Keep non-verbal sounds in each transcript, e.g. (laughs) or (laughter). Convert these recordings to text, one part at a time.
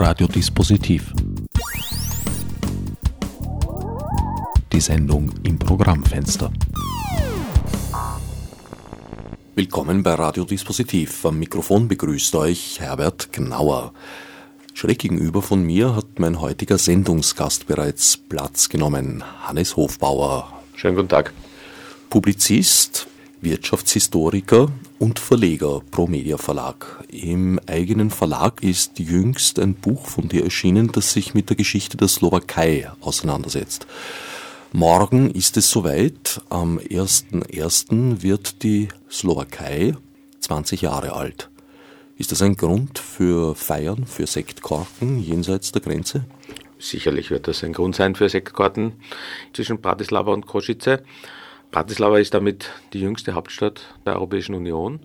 Radiodispositiv. Die Sendung im Programmfenster. Willkommen bei Radiodispositiv. Am Mikrofon begrüßt euch Herbert Gnauer. Schräg gegenüber von mir hat mein heutiger Sendungsgast bereits Platz genommen, Hannes Hofbauer. Schönen guten Tag. Publizist, Wirtschaftshistoriker und Verleger Pro Media Verlag. Im eigenen Verlag ist jüngst ein Buch von dir erschienen, das sich mit der Geschichte der Slowakei auseinandersetzt. Morgen ist es soweit. Am 1.1. wird die Slowakei 20 Jahre alt. Ist das ein Grund für Feiern, für Sektkorken jenseits der Grenze? Sicherlich wird das ein Grund sein für Sektkorten zwischen Bratislava und Kosice. Bratislava ist damit die jüngste Hauptstadt der Europäischen Union.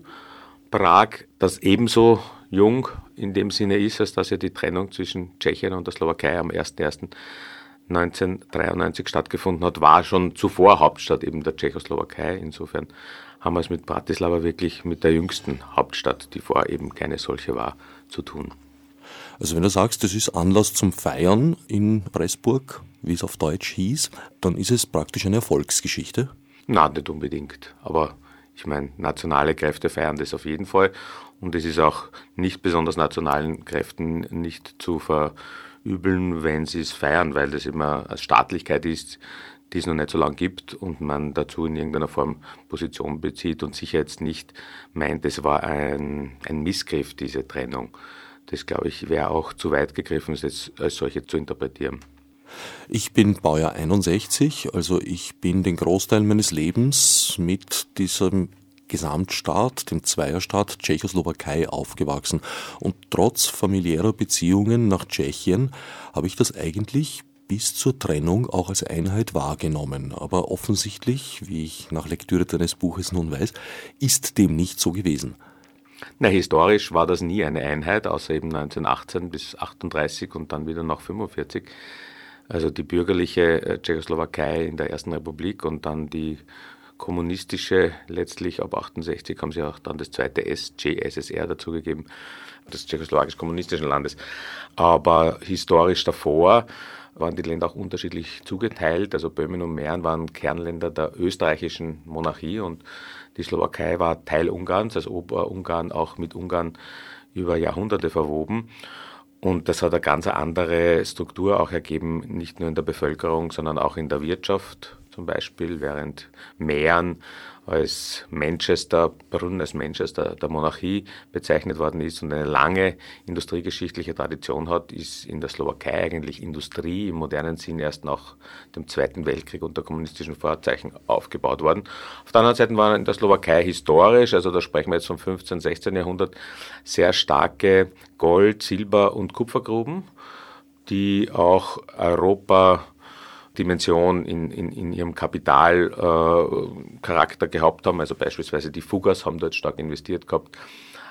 Prag, das ebenso jung in dem Sinne ist, als dass ja die Trennung zwischen Tschechien und der Slowakei am 01.01.1993 stattgefunden hat, war schon zuvor Hauptstadt eben der Tschechoslowakei. Insofern haben wir es mit Bratislava wirklich mit der jüngsten Hauptstadt, die vorher eben keine solche war, zu tun. Also wenn du sagst, das ist Anlass zum Feiern in Pressburg, wie es auf Deutsch hieß, dann ist es praktisch eine Erfolgsgeschichte. Nein, nicht unbedingt. Aber ich meine, nationale Kräfte feiern das auf jeden Fall. Und es ist auch nicht besonders nationalen Kräften nicht zu verübeln, wenn sie es feiern, weil das immer als Staatlichkeit ist, die es noch nicht so lange gibt und man dazu in irgendeiner Form Position bezieht und sicher jetzt nicht meint, es war ein, ein Missgriff, diese Trennung. Das, glaube ich, wäre auch zu weit gegriffen, es als solche zu interpretieren. Ich bin Baujahr 61, also ich bin den Großteil meines Lebens mit diesem Gesamtstaat, dem Zweierstaat Tschechoslowakei aufgewachsen. Und trotz familiärer Beziehungen nach Tschechien habe ich das eigentlich bis zur Trennung auch als Einheit wahrgenommen. Aber offensichtlich, wie ich nach Lektüre deines Buches nun weiß, ist dem nicht so gewesen. Na, historisch war das nie eine Einheit, außer eben 1918 bis 38 und dann wieder nach 45 also die bürgerliche äh, Tschechoslowakei in der Ersten Republik und dann die kommunistische, letztlich ab 68 haben sie auch dann das zweite SCSSR dazugegeben, des tschechoslowakisch-kommunistischen Landes. Aber historisch davor waren die Länder auch unterschiedlich zugeteilt. Also Böhmen und Mähren waren Kernländer der österreichischen Monarchie und die Slowakei war Teil Ungarns, also Oberungarn auch mit Ungarn über Jahrhunderte verwoben. Und das hat eine ganz andere Struktur auch ergeben, nicht nur in der Bevölkerung, sondern auch in der Wirtschaft zum Beispiel, während Mähren als Manchester, Brunnen als Manchester der Monarchie bezeichnet worden ist und eine lange industriegeschichtliche Tradition hat, ist in der Slowakei eigentlich Industrie im modernen Sinn erst nach dem Zweiten Weltkrieg unter kommunistischen Vorzeichen aufgebaut worden. Auf der anderen Seite waren in der Slowakei historisch, also da sprechen wir jetzt vom 15., 16. Jahrhundert, sehr starke Gold-, Silber- und Kupfergruben, die auch Europa Dimension in, in, in ihrem Kapitalcharakter äh, gehabt haben. Also beispielsweise die Fugas haben dort stark investiert gehabt.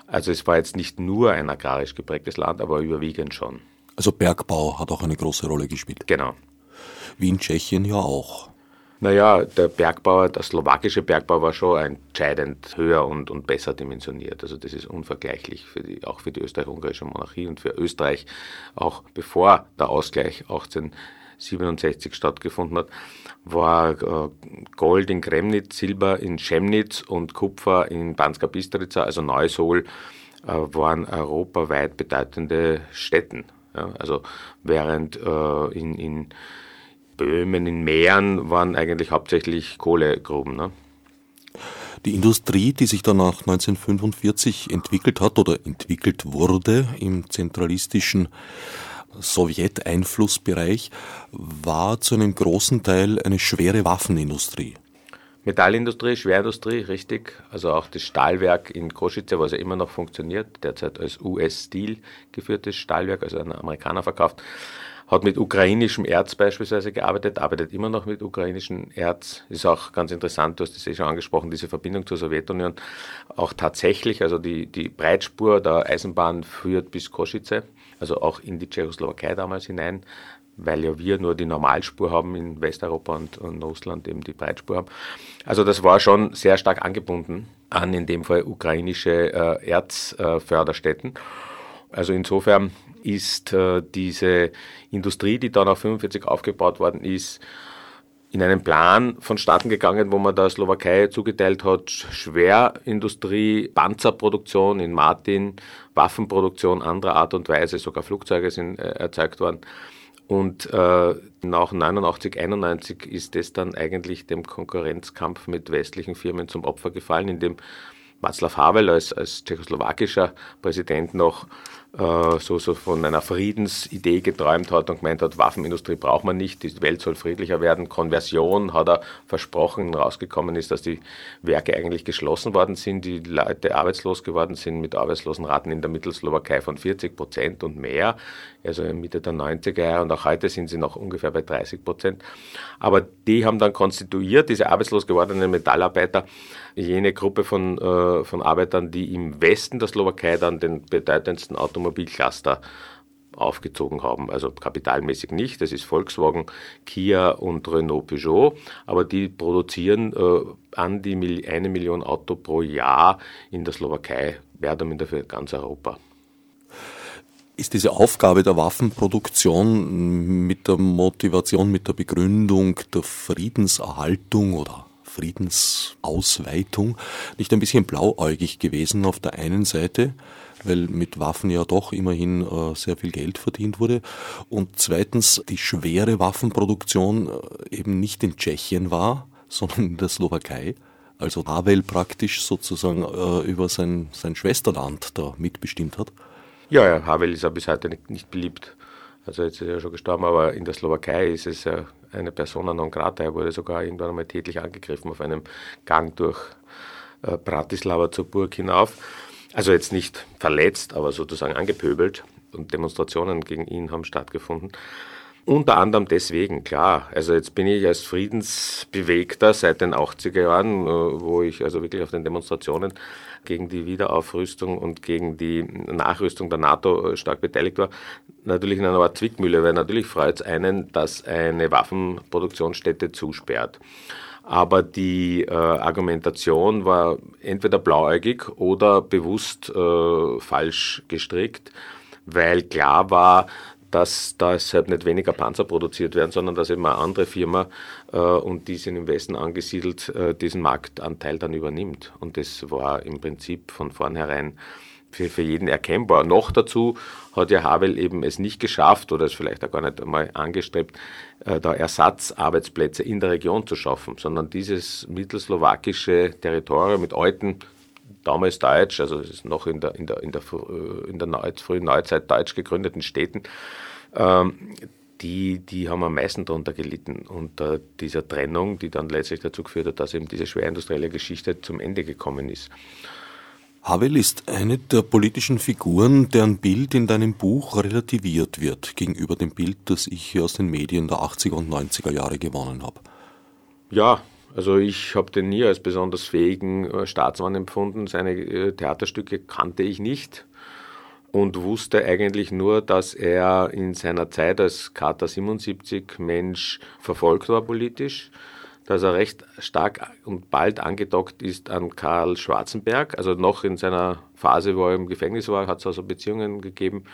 Also es war jetzt nicht nur ein agrarisch geprägtes Land, aber überwiegend schon. Also Bergbau hat auch eine große Rolle gespielt. Genau. Wie in Tschechien ja auch. Naja, der Bergbau, der slowakische Bergbau war schon entscheidend höher und, und besser dimensioniert. Also das ist unvergleichlich für die, auch für die österreich-ungarische Monarchie und für Österreich, auch bevor der Ausgleich 18 67 stattgefunden hat, war äh, Gold in Kremnitz, Silber in Chemnitz und Kupfer in Banska Bistrica, also Neusol, äh, waren europaweit bedeutende Städten. Also während äh, in, in Böhmen, in Mähren waren eigentlich hauptsächlich Kohlegruben. Ne? Die Industrie, die sich danach 1945 entwickelt hat oder entwickelt wurde im zentralistischen Sowjeteinflussbereich war zu einem großen Teil eine schwere Waffenindustrie. Metallindustrie, Schwerindustrie, richtig. Also auch das Stahlwerk in Kosice, was ja immer noch funktioniert, derzeit als US-Steel geführtes Stahlwerk, also an Amerikaner verkauft, hat mit ukrainischem Erz beispielsweise gearbeitet, arbeitet immer noch mit ukrainischem Erz. Ist auch ganz interessant, du hast das eh schon angesprochen, diese Verbindung zur Sowjetunion. Auch tatsächlich, also die, die Breitspur der Eisenbahn führt bis Kosice also auch in die Tschechoslowakei damals hinein, weil ja wir nur die Normalspur haben in Westeuropa und, und Russland eben die Breitspur haben. Also das war schon sehr stark angebunden an in dem Fall ukrainische äh, Erzförderstätten. Also insofern ist äh, diese Industrie, die dann auf 45 aufgebaut worden ist, in einen Plan vonstatten gegangen, wo man der Slowakei zugeteilt hat, Schwerindustrie, Panzerproduktion in Martin, Waffenproduktion anderer Art und Weise, sogar Flugzeuge sind äh, erzeugt worden. Und äh, nach 89, 91 ist das dann eigentlich dem Konkurrenzkampf mit westlichen Firmen zum Opfer gefallen, indem Václav Havel als, als tschechoslowakischer Präsident noch so, so von einer Friedensidee geträumt hat und gemeint hat, Waffenindustrie braucht man nicht, die Welt soll friedlicher werden. Konversion hat er versprochen, rausgekommen ist, dass die Werke eigentlich geschlossen worden sind, die Leute arbeitslos geworden sind mit Arbeitslosenraten in der Mittelslowakei von 40 Prozent und mehr, also Mitte der 90er Jahre und auch heute sind sie noch ungefähr bei 30 Prozent. Aber die haben dann konstituiert, diese arbeitslos gewordenen Metallarbeiter, jene Gruppe von, äh, von Arbeitern, die im Westen der Slowakei dann den bedeutendsten Automobilcluster aufgezogen haben. Also kapitalmäßig nicht, das ist Volkswagen, Kia und Renault Peugeot, aber die produzieren äh, an die eine Million Auto pro Jahr in der Slowakei, mehr oder minder für ganz Europa. Ist diese Aufgabe der Waffenproduktion mit der Motivation, mit der Begründung der Friedenserhaltung oder Friedensausweitung nicht ein bisschen blauäugig gewesen auf der einen Seite, weil mit Waffen ja doch immerhin äh, sehr viel Geld verdient wurde und zweitens die schwere Waffenproduktion äh, eben nicht in Tschechien war, (laughs) sondern in der Slowakei. Also Havel praktisch sozusagen äh, über sein, sein Schwesterland da mitbestimmt hat. Ja, ja, Havel ist ja bis heute nicht, nicht beliebt. Also jetzt ist er ja schon gestorben, aber in der Slowakei ist es ja eine Persona non grata. Er wurde sogar irgendwann einmal tätlich angegriffen auf einem Gang durch Bratislava zur Burg hinauf. Also jetzt nicht verletzt, aber sozusagen angepöbelt und Demonstrationen gegen ihn haben stattgefunden. Unter anderem deswegen, klar. Also jetzt bin ich als Friedensbewegter seit den 80er Jahren, äh, wo ich also wirklich auf den Demonstrationen gegen die Wiederaufrüstung und gegen die Nachrüstung der NATO äh, stark beteiligt war, natürlich in einer Art Zwickmühle, weil natürlich freut es einen, dass eine Waffenproduktionsstätte zusperrt. Aber die äh, Argumentation war entweder blauäugig oder bewusst äh, falsch gestrickt, weil klar war, dass deshalb nicht weniger Panzer produziert werden, sondern dass eben eine andere Firma, äh, und die sind im Westen angesiedelt, äh, diesen Marktanteil dann übernimmt. Und das war im Prinzip von vornherein für, für jeden erkennbar. Noch dazu hat ja Havel eben es nicht geschafft oder es vielleicht auch gar nicht einmal angestrebt, äh, da Ersatzarbeitsplätze in der Region zu schaffen, sondern dieses mittelslowakische Territorium mit alten damals deutsch, also es ist noch in der, in der, in der, in der Neu frühen Neuzeit deutsch gegründeten Städten, ähm, die, die haben am meisten darunter gelitten unter dieser Trennung, die dann letztlich dazu geführt hat, dass eben diese schwerindustrielle Geschichte zum Ende gekommen ist. Havel ist eine der politischen Figuren, deren Bild in deinem Buch relativiert wird gegenüber dem Bild, das ich aus den Medien der 80er und 90er Jahre gewonnen habe. Ja, also ich habe den nie als besonders fähigen äh, Staatsmann empfunden. Seine äh, Theaterstücke kannte ich nicht und wusste eigentlich nur, dass er in seiner Zeit als Charta 77 Mensch verfolgt war politisch, dass er recht stark und bald angedockt ist an Karl Schwarzenberg, also noch in seiner Phase, wo er im Gefängnis war, hat es also Beziehungen gegeben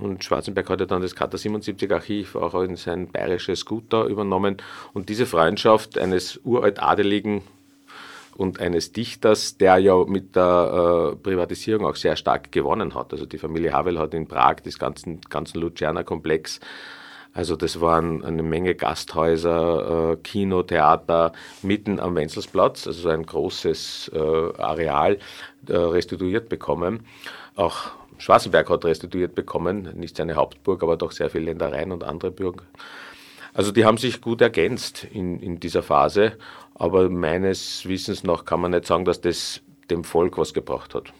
und Schwarzenberg hat ja dann das Kata 77 Archiv auch in sein bayerisches Gut da übernommen. Und diese Freundschaft eines uralt Adeligen und eines Dichters, der ja mit der äh, Privatisierung auch sehr stark gewonnen hat. Also die Familie Havel hat in Prag das ganzen, ganzen Luciana-Komplex also das waren eine Menge Gasthäuser, äh, Kino, Theater mitten am Wenzelsplatz, also so ein großes äh, Areal äh, restituiert bekommen. Auch Schwarzenberg hat restituiert bekommen, nicht seine Hauptburg, aber doch sehr viele Ländereien und andere Burgen. Also die haben sich gut ergänzt in, in dieser Phase, aber meines Wissens nach kann man nicht sagen, dass das dem Volk was gebracht hat.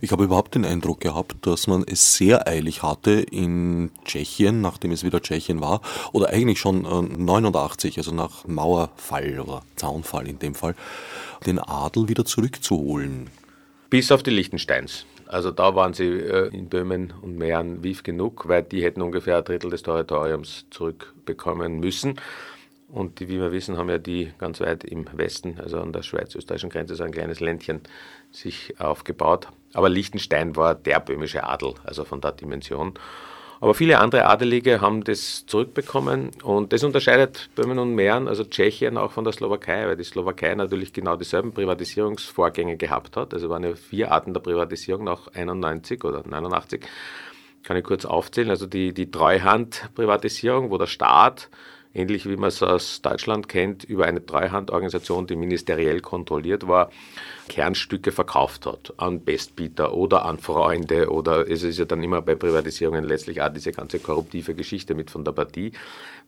Ich habe überhaupt den Eindruck gehabt, dass man es sehr eilig hatte in Tschechien, nachdem es wieder Tschechien war, oder eigentlich schon 89, also nach Mauerfall oder Zaunfall in dem Fall, den Adel wieder zurückzuholen. Bis auf die Liechtensteins. Also da waren sie äh, in Böhmen und Mähren wief genug, weil die hätten ungefähr ein Drittel des Territoriums zurückbekommen müssen. Und die, wie wir wissen, haben ja die ganz weit im Westen, also an der schweiz-österreichischen Grenze, so ein kleines Ländchen sich aufgebaut. Aber Liechtenstein war der böhmische Adel, also von der Dimension. Aber viele andere Adelige haben das zurückbekommen und das unterscheidet Böhmen und Mähren, also Tschechien, auch von der Slowakei, weil die Slowakei natürlich genau dieselben Privatisierungsvorgänge gehabt hat. Also waren ja vier Arten der Privatisierung nach 91 oder 89. Kann ich kurz aufzählen. Also die, die Treuhand-Privatisierung, wo der Staat ähnlich wie man es aus Deutschland kennt, über eine Treuhandorganisation, die ministeriell kontrolliert war, Kernstücke verkauft hat an Bestbieter oder an Freunde oder es ist ja dann immer bei Privatisierungen letztlich auch diese ganze korruptive Geschichte mit von der Partie,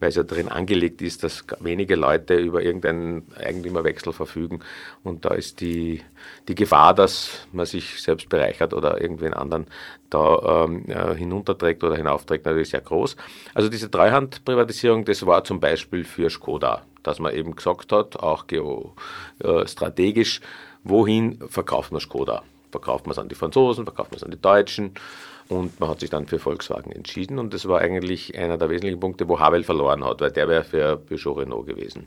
weil es ja darin angelegt ist, dass wenige Leute über irgendeinen Eigentümerwechsel verfügen und da ist die, die Gefahr, dass man sich selbst bereichert oder irgendwen anderen da ähm, äh, hinunterträgt oder hinaufträgt, natürlich sehr groß. Also diese Treuhandprivatisierung, das war zum Beispiel für Skoda, dass man eben gesagt hat, auch geostrategisch, äh, wohin verkauft man Skoda? Verkauft man es an die Franzosen, verkauft man es an die Deutschen? Und man hat sich dann für Volkswagen entschieden und das war eigentlich einer der wesentlichen Punkte, wo Havel verloren hat, weil der wäre für Peugeot Renault gewesen.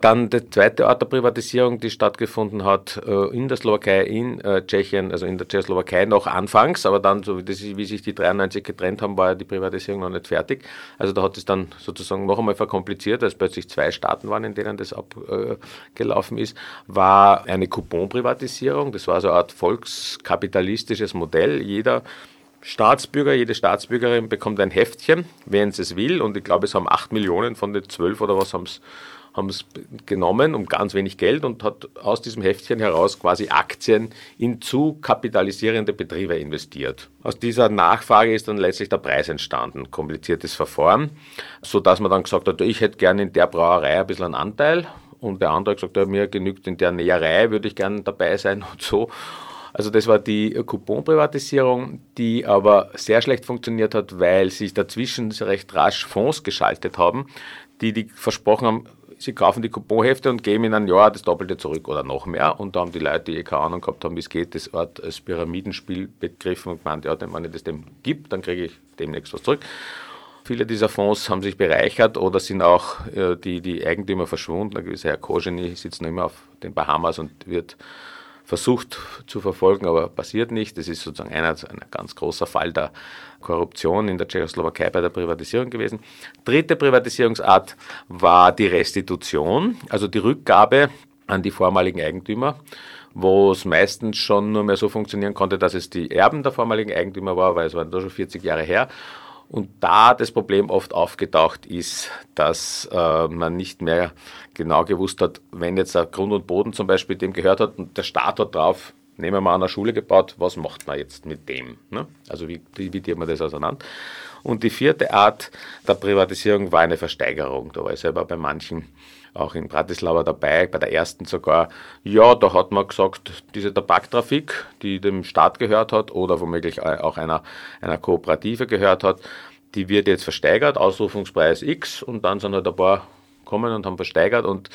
Dann die zweite Art der Privatisierung, die stattgefunden hat äh, in der Slowakei, in äh, Tschechien, also in der Tschechoslowakei noch anfangs, aber dann, so wie, sich die 93 getrennt haben, war ja die Privatisierung noch nicht fertig. Also da hat es dann sozusagen noch einmal verkompliziert, als plötzlich zwei Staaten waren, in denen das abgelaufen ist, war eine Couponprivatisierung. Das war so eine Art volkskapitalistisches Modell. Jeder Staatsbürger, jede Staatsbürgerin bekommt ein Heftchen, wenn sie es will. Und ich glaube, es haben acht Millionen von den zwölf oder was haben es haben es genommen um ganz wenig Geld und hat aus diesem Heftchen heraus quasi Aktien in zu kapitalisierende Betriebe investiert. Aus dieser Nachfrage ist dann letztlich der Preis entstanden, kompliziertes Verfahren, sodass man dann gesagt hat, ich hätte gerne in der Brauerei ein bisschen einen Anteil und der andere hat gesagt, ja, mir genügt in der Näherei, würde ich gerne dabei sein (laughs) und so. Also das war die Couponprivatisierung, die aber sehr schlecht funktioniert hat, weil sich dazwischen recht rasch Fonds geschaltet haben, die, die versprochen haben, sie kaufen die Couponhefte und geben in ein Jahr das Doppelte zurück oder noch mehr. Und da haben die Leute, die eh keine Ahnung gehabt haben, wie es geht, das Art als Pyramidenspiel begriffen und gemeint, ja, wenn es das dem gibt, dann kriege ich demnächst was zurück. Viele dieser Fonds haben sich bereichert oder sind auch äh, die, die Eigentümer verschwunden. Ein gewisser Herr Kojeni sitzt noch immer auf den Bahamas und wird versucht zu verfolgen, aber passiert nicht. Das ist sozusagen einer, ein ganz großer Fall der Korruption in der Tschechoslowakei bei der Privatisierung gewesen. Dritte Privatisierungsart war die Restitution, also die Rückgabe an die vormaligen Eigentümer wo es meistens schon nur mehr so funktionieren konnte, dass es die Erben der vormaligen Eigentümer war, weil es waren da schon 40 Jahre her. Und da das Problem oft aufgetaucht ist, dass äh, man nicht mehr genau gewusst hat, wenn jetzt der Grund und Boden zum Beispiel dem gehört hat und der Staat hat drauf, nehmen wir mal an der Schule gebaut, was macht man jetzt mit dem? Ne? Also wie dividiert man das auseinander? Und die vierte Art der Privatisierung war eine Versteigerung. Da war ich selber bei manchen auch in Bratislava dabei, bei der ersten sogar. Ja, da hat man gesagt, diese Tabaktrafik, die dem Staat gehört hat oder womöglich auch einer, einer Kooperative gehört hat, die wird jetzt versteigert, Ausrufungspreis X und dann sind halt ein paar kommen und haben versteigert und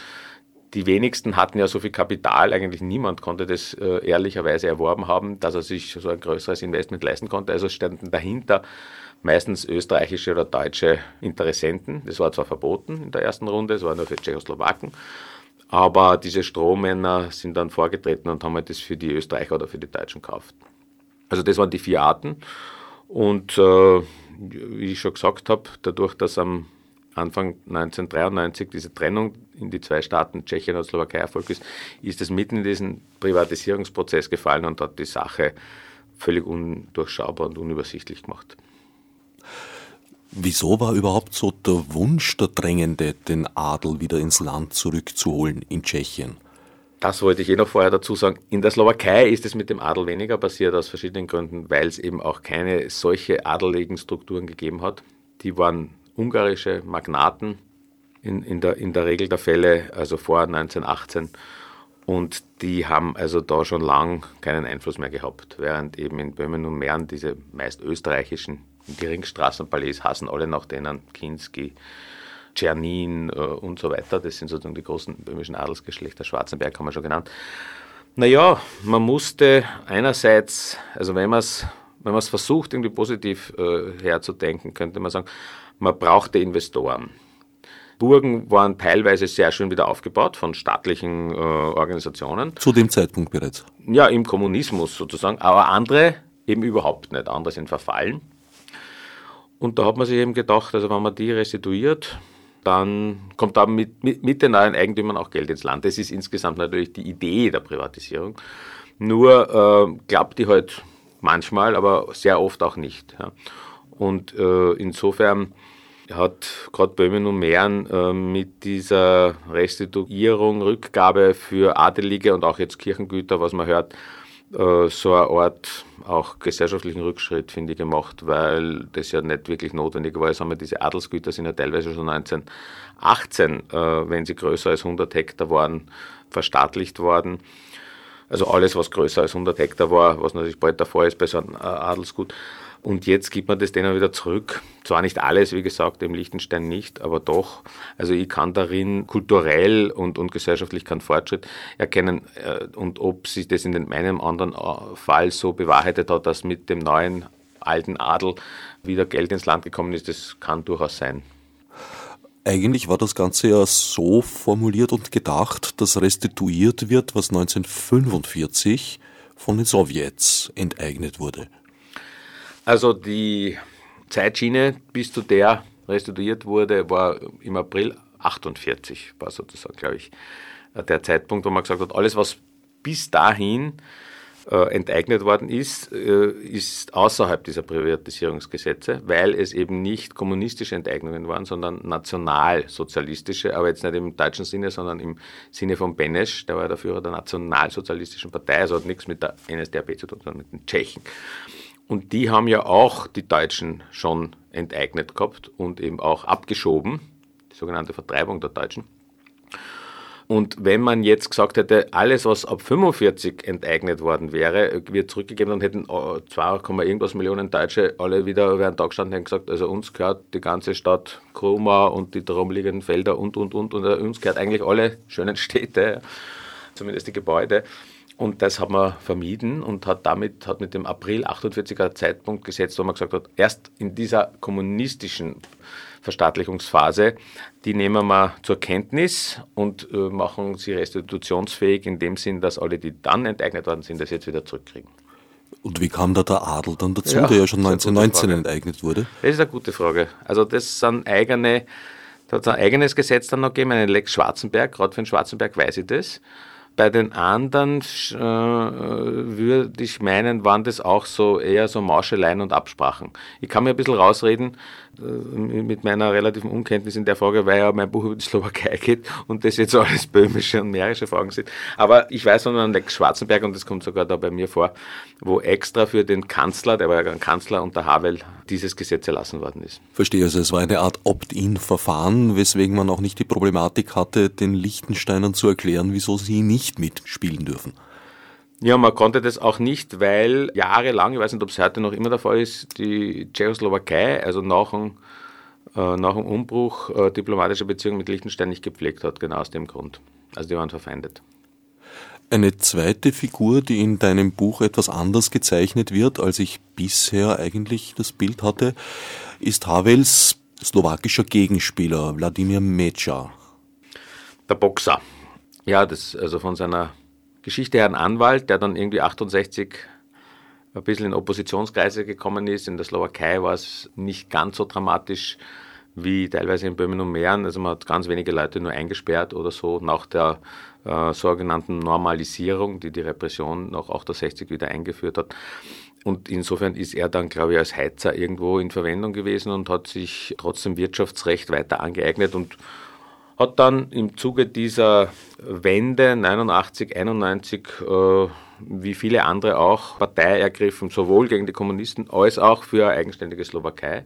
die wenigsten hatten ja so viel Kapital, eigentlich niemand konnte das äh, ehrlicherweise erworben haben, dass er sich so ein größeres Investment leisten konnte. Also standen dahinter meistens österreichische oder deutsche Interessenten. Das war zwar verboten in der ersten Runde, es war nur für Tschechoslowaken, aber diese Strohmänner sind dann vorgetreten und haben halt das für die Österreicher oder für die Deutschen gekauft. Also das waren die vier Arten. Und äh, wie ich schon gesagt habe, dadurch, dass am Anfang 1993 diese Trennung in die zwei Staaten Tschechien und Slowakei erfolgt ist, ist es mitten in diesen Privatisierungsprozess gefallen und hat die Sache völlig undurchschaubar und unübersichtlich gemacht. Wieso war überhaupt so der Wunsch der Drängende, den Adel wieder ins Land zurückzuholen in Tschechien? Das wollte ich eh noch vorher dazu sagen. In der Slowakei ist es mit dem Adel weniger passiert, aus verschiedenen Gründen, weil es eben auch keine solche adeligen Strukturen gegeben hat. Die waren ungarische Magnaten in, in, der, in der Regel der Fälle, also vor 1918. Und die haben also da schon lang keinen Einfluss mehr gehabt, während eben in Böhmen und Mähren diese meist österreichischen Geringstraßenpalais hassen alle nach denen, Kinski, Czernin äh, und so weiter. Das sind sozusagen die großen böhmischen Adelsgeschlechter, Schwarzenberg haben wir schon genannt. Naja, man musste einerseits, also wenn man es wenn man es versucht, irgendwie positiv äh, herzudenken, könnte man sagen, man brauchte Investoren. Burgen waren teilweise sehr schön wieder aufgebaut von staatlichen äh, Organisationen. Zu dem Zeitpunkt bereits? Ja, im Kommunismus sozusagen, aber andere eben überhaupt nicht. Andere sind verfallen. Und da hat man sich eben gedacht, also wenn man die restituiert, dann kommt da mit, mit, mit, den neuen Eigentümern auch Geld ins Land. Das ist insgesamt natürlich die Idee der Privatisierung. Nur äh, klappt die halt manchmal, aber sehr oft auch nicht. Ja. Und äh, insofern hat gerade Böhmen und Mähren äh, mit dieser Restituierung, Rückgabe für Adelige und auch jetzt Kirchengüter, was man hört, äh, so eine Art auch gesellschaftlichen Rückschritt, finde ich, gemacht, weil das ja nicht wirklich notwendig war. Sagen wir, diese Adelsgüter sind ja teilweise schon 1918, äh, wenn sie größer als 100 Hektar waren, verstaatlicht worden. Also alles, was größer als 100 Hektar war, was natürlich bald davor ist bei so einem äh, Adelsgut. Und jetzt gibt man das denen wieder zurück. Zwar nicht alles, wie gesagt, im Liechtenstein nicht, aber doch. Also ich kann darin kulturell und, und gesellschaftlich keinen Fortschritt erkennen. Äh, und ob sich das in meinem anderen äh, Fall so bewahrheitet hat, dass mit dem neuen alten Adel wieder Geld ins Land gekommen ist, das kann durchaus sein. Eigentlich war das Ganze ja so formuliert und gedacht, dass restituiert wird, was 1945 von den Sowjets enteignet wurde. Also die Zeitschiene, bis zu der restituiert wurde, war im April 48, war sozusagen, glaube ich, der Zeitpunkt, wo man gesagt hat, alles, was bis dahin äh, enteignet worden ist, äh, ist außerhalb dieser Privatisierungsgesetze, weil es eben nicht kommunistische Enteignungen waren, sondern nationalsozialistische, aber jetzt nicht im deutschen Sinne, sondern im Sinne von Benesch, der war der Führer der nationalsozialistischen Partei, also hat nichts mit der NSDAP zu tun, sondern mit den Tschechen. Und die haben ja auch die Deutschen schon enteignet gehabt und eben auch abgeschoben, die sogenannte Vertreibung der Deutschen. Und wenn man jetzt gesagt hätte, alles, was ab 45 enteignet worden wäre, wird zurückgegeben, dann hätten 2, irgendwas Millionen Deutsche alle wieder über Tag gestanden und gesagt, also uns gehört die ganze Stadt Kroma und die darum liegenden Felder und, und, und. Und uns gehört eigentlich alle schönen (laughs) Städte, zumindest die Gebäude. Und das hat man vermieden und hat damit hat mit dem April 48er Zeitpunkt gesetzt, wo man gesagt hat, erst in dieser kommunistischen Verstaatlichungsphase, die nehmen wir zur Kenntnis und äh, machen sie restitutionsfähig in dem Sinn, dass alle, die dann enteignet worden sind, das jetzt wieder zurückkriegen. Und wie kam da der Adel dann dazu, ja, der ja schon 1919 enteignet wurde? Das ist eine gute Frage. Also das sind eigene, da hat es ein eigenes Gesetz dann noch gegeben, eine Lex Schwarzenberg, gerade für den Schwarzenberg weiß ich das. Bei den anderen äh, würde ich meinen, waren das auch so eher so Mauscheleien und Absprachen. Ich kann mir ein bisschen rausreden äh, mit meiner relativen Unkenntnis in der Frage, weil ja mein Buch über die Slowakei geht und das jetzt alles böhmische und mährische Fragen sind. Aber ich weiß noch an Lex Schwarzenberg und das kommt sogar da bei mir vor, wo extra für den Kanzler, der war ja ein Kanzler unter Havel, dieses Gesetz erlassen worden ist. Verstehe, also es war eine Art Opt-in-Verfahren, weswegen man auch nicht die Problematik hatte, den Liechtensteinern zu erklären, wieso sie nicht mitspielen dürfen. Ja, man konnte das auch nicht, weil jahrelang, ich weiß nicht, ob es heute noch immer der Fall ist, die Tschechoslowakei, also nach dem, äh, nach dem Umbruch äh, diplomatische Beziehungen mit Liechtenstein nicht gepflegt hat, genau aus dem Grund. Also die waren verfeindet. Eine zweite Figur, die in deinem Buch etwas anders gezeichnet wird, als ich bisher eigentlich das Bild hatte, ist Havels slowakischer Gegenspieler Wladimir Mecha. Der Boxer. Ja, das, also von seiner Geschichte her ein Anwalt, der dann irgendwie 68 ein bisschen in Oppositionskreise gekommen ist. In der Slowakei war es nicht ganz so dramatisch wie teilweise in Böhmen und Mähren. Also man hat ganz wenige Leute nur eingesperrt oder so nach der äh, sogenannten Normalisierung, die die Repression nach 68 wieder eingeführt hat. Und insofern ist er dann, glaube ich, als Heizer irgendwo in Verwendung gewesen und hat sich trotzdem Wirtschaftsrecht weiter angeeignet und hat dann im Zuge dieser Wende 89, 91, äh, wie viele andere auch, Partei ergriffen, sowohl gegen die Kommunisten als auch für eine eigenständige Slowakei.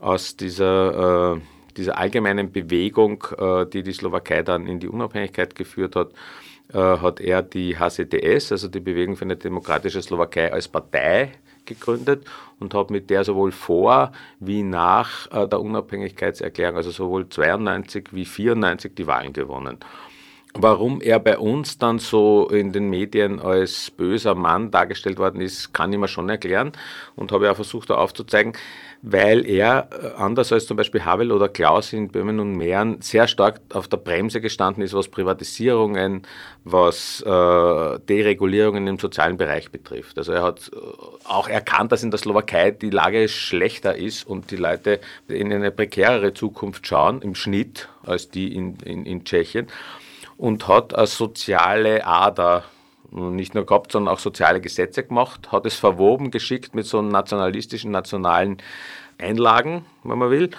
Aus dieser, äh, dieser allgemeinen Bewegung, äh, die die Slowakei dann in die Unabhängigkeit geführt hat, äh, hat er die HCDS, also die Bewegung für eine demokratische Slowakei, als Partei gegründet und habe mit der sowohl vor wie nach äh, der Unabhängigkeitserklärung, also sowohl 92 wie 94 die Wahlen gewonnen. Warum er bei uns dann so in den Medien als böser Mann dargestellt worden ist, kann ich mir schon erklären und habe ja versucht, da aufzuzeigen, weil er, äh, anders als zum Beispiel Havel oder Klaus in Böhmen und Mähren, sehr stark auf der Bremse gestanden ist, was Privatisierungen, was äh, Deregulierungen im sozialen Bereich betrifft. Also er hat äh, auch erkannt, dass in der Slowakei die Lage schlechter ist und die Leute in eine prekärere Zukunft schauen, im Schnitt, als die in, in, in Tschechien und hat eine soziale Ader. Nicht nur gehabt, sondern auch soziale Gesetze gemacht, hat es verwoben, geschickt mit so nationalistischen, nationalen Einlagen, wenn man will,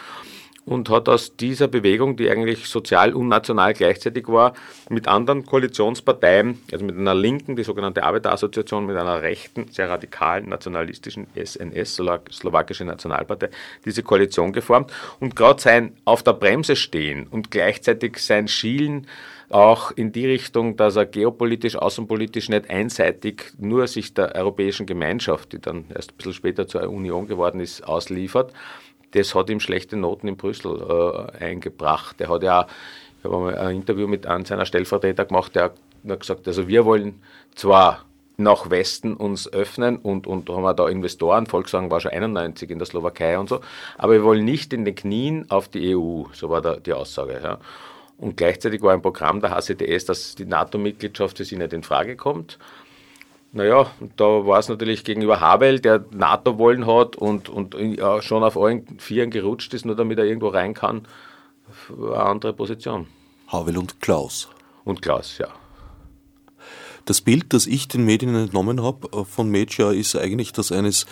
und hat aus dieser Bewegung, die eigentlich sozial und national gleichzeitig war, mit anderen Koalitionsparteien, also mit einer linken, die sogenannte Arbeiterassoziation, mit einer rechten, sehr radikalen, nationalistischen SNS, Slowakische Nationalpartei, diese Koalition geformt und gerade sein auf der Bremse stehen und gleichzeitig sein Schielen auch in die Richtung, dass er geopolitisch, außenpolitisch nicht einseitig nur sich der europäischen Gemeinschaft, die dann erst ein bisschen später zur Union geworden ist, ausliefert. Das hat ihm schlechte Noten in Brüssel äh, eingebracht. Er hat ja, ich habe mal ein Interview mit einem seiner Stellvertreter gemacht, der hat gesagt, also wir wollen zwar nach Westen uns öffnen und, und haben da Investoren, Volkswagen war schon 91 in der Slowakei und so, aber wir wollen nicht in den Knien auf die EU, so war da die Aussage. Ja. Und gleichzeitig war ein Programm der HCDS, dass die NATO-Mitgliedschaft für sie nicht in Frage kommt. Naja, da war es natürlich gegenüber Havel, der NATO wollen hat und, und ja, schon auf allen Vieren gerutscht ist, nur damit er irgendwo rein kann, eine andere Position. Havel und Klaus. Und Klaus, ja. Das Bild, das ich den Medien entnommen habe äh, von Major, ist eigentlich das eines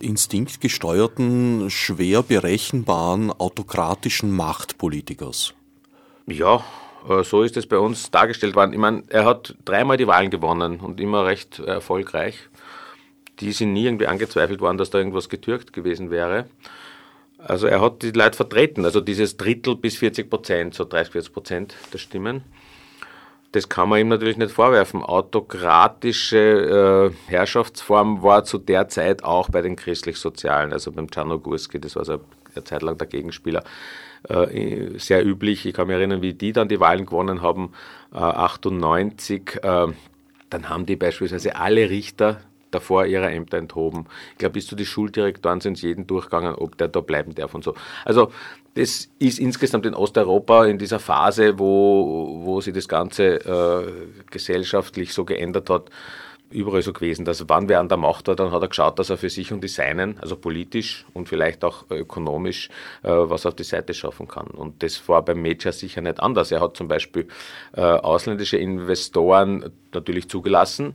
instinktgesteuerten, schwer berechenbaren, autokratischen Machtpolitikers. Ja, äh, so ist es bei uns dargestellt worden. Ich meine, er hat dreimal die Wahlen gewonnen und immer recht erfolgreich. Die sind nie irgendwie angezweifelt worden, dass da irgendwas getürkt gewesen wäre. Also er hat die Leute vertreten, also dieses Drittel bis 40 Prozent, so 30, 40 Prozent der Stimmen. Das kann man ihm natürlich nicht vorwerfen. Autokratische äh, Herrschaftsform war zu der Zeit auch bei den christlich-sozialen, also beim Czarnogurski, das war so eine Zeit lang der Gegenspieler, äh, sehr üblich. Ich kann mich erinnern, wie die dann die Wahlen gewonnen haben, äh, 98. Äh, dann haben die beispielsweise alle Richter davor ihre Ämter enthoben. Ich glaube, bis zu die Schuldirektoren sind es jeden durchgegangen, ob der da bleiben darf und so. Also das ist insgesamt in Osteuropa in dieser Phase, wo, wo sich das Ganze äh, gesellschaftlich so geändert hat, überall so gewesen, dass wann wer an der Macht war, dann hat er geschaut, dass er für sich und die Seinen, also politisch und vielleicht auch ökonomisch, äh, was auf die Seite schaffen kann. Und das war beim Major sicher nicht anders. Er hat zum Beispiel äh, ausländische Investoren natürlich zugelassen,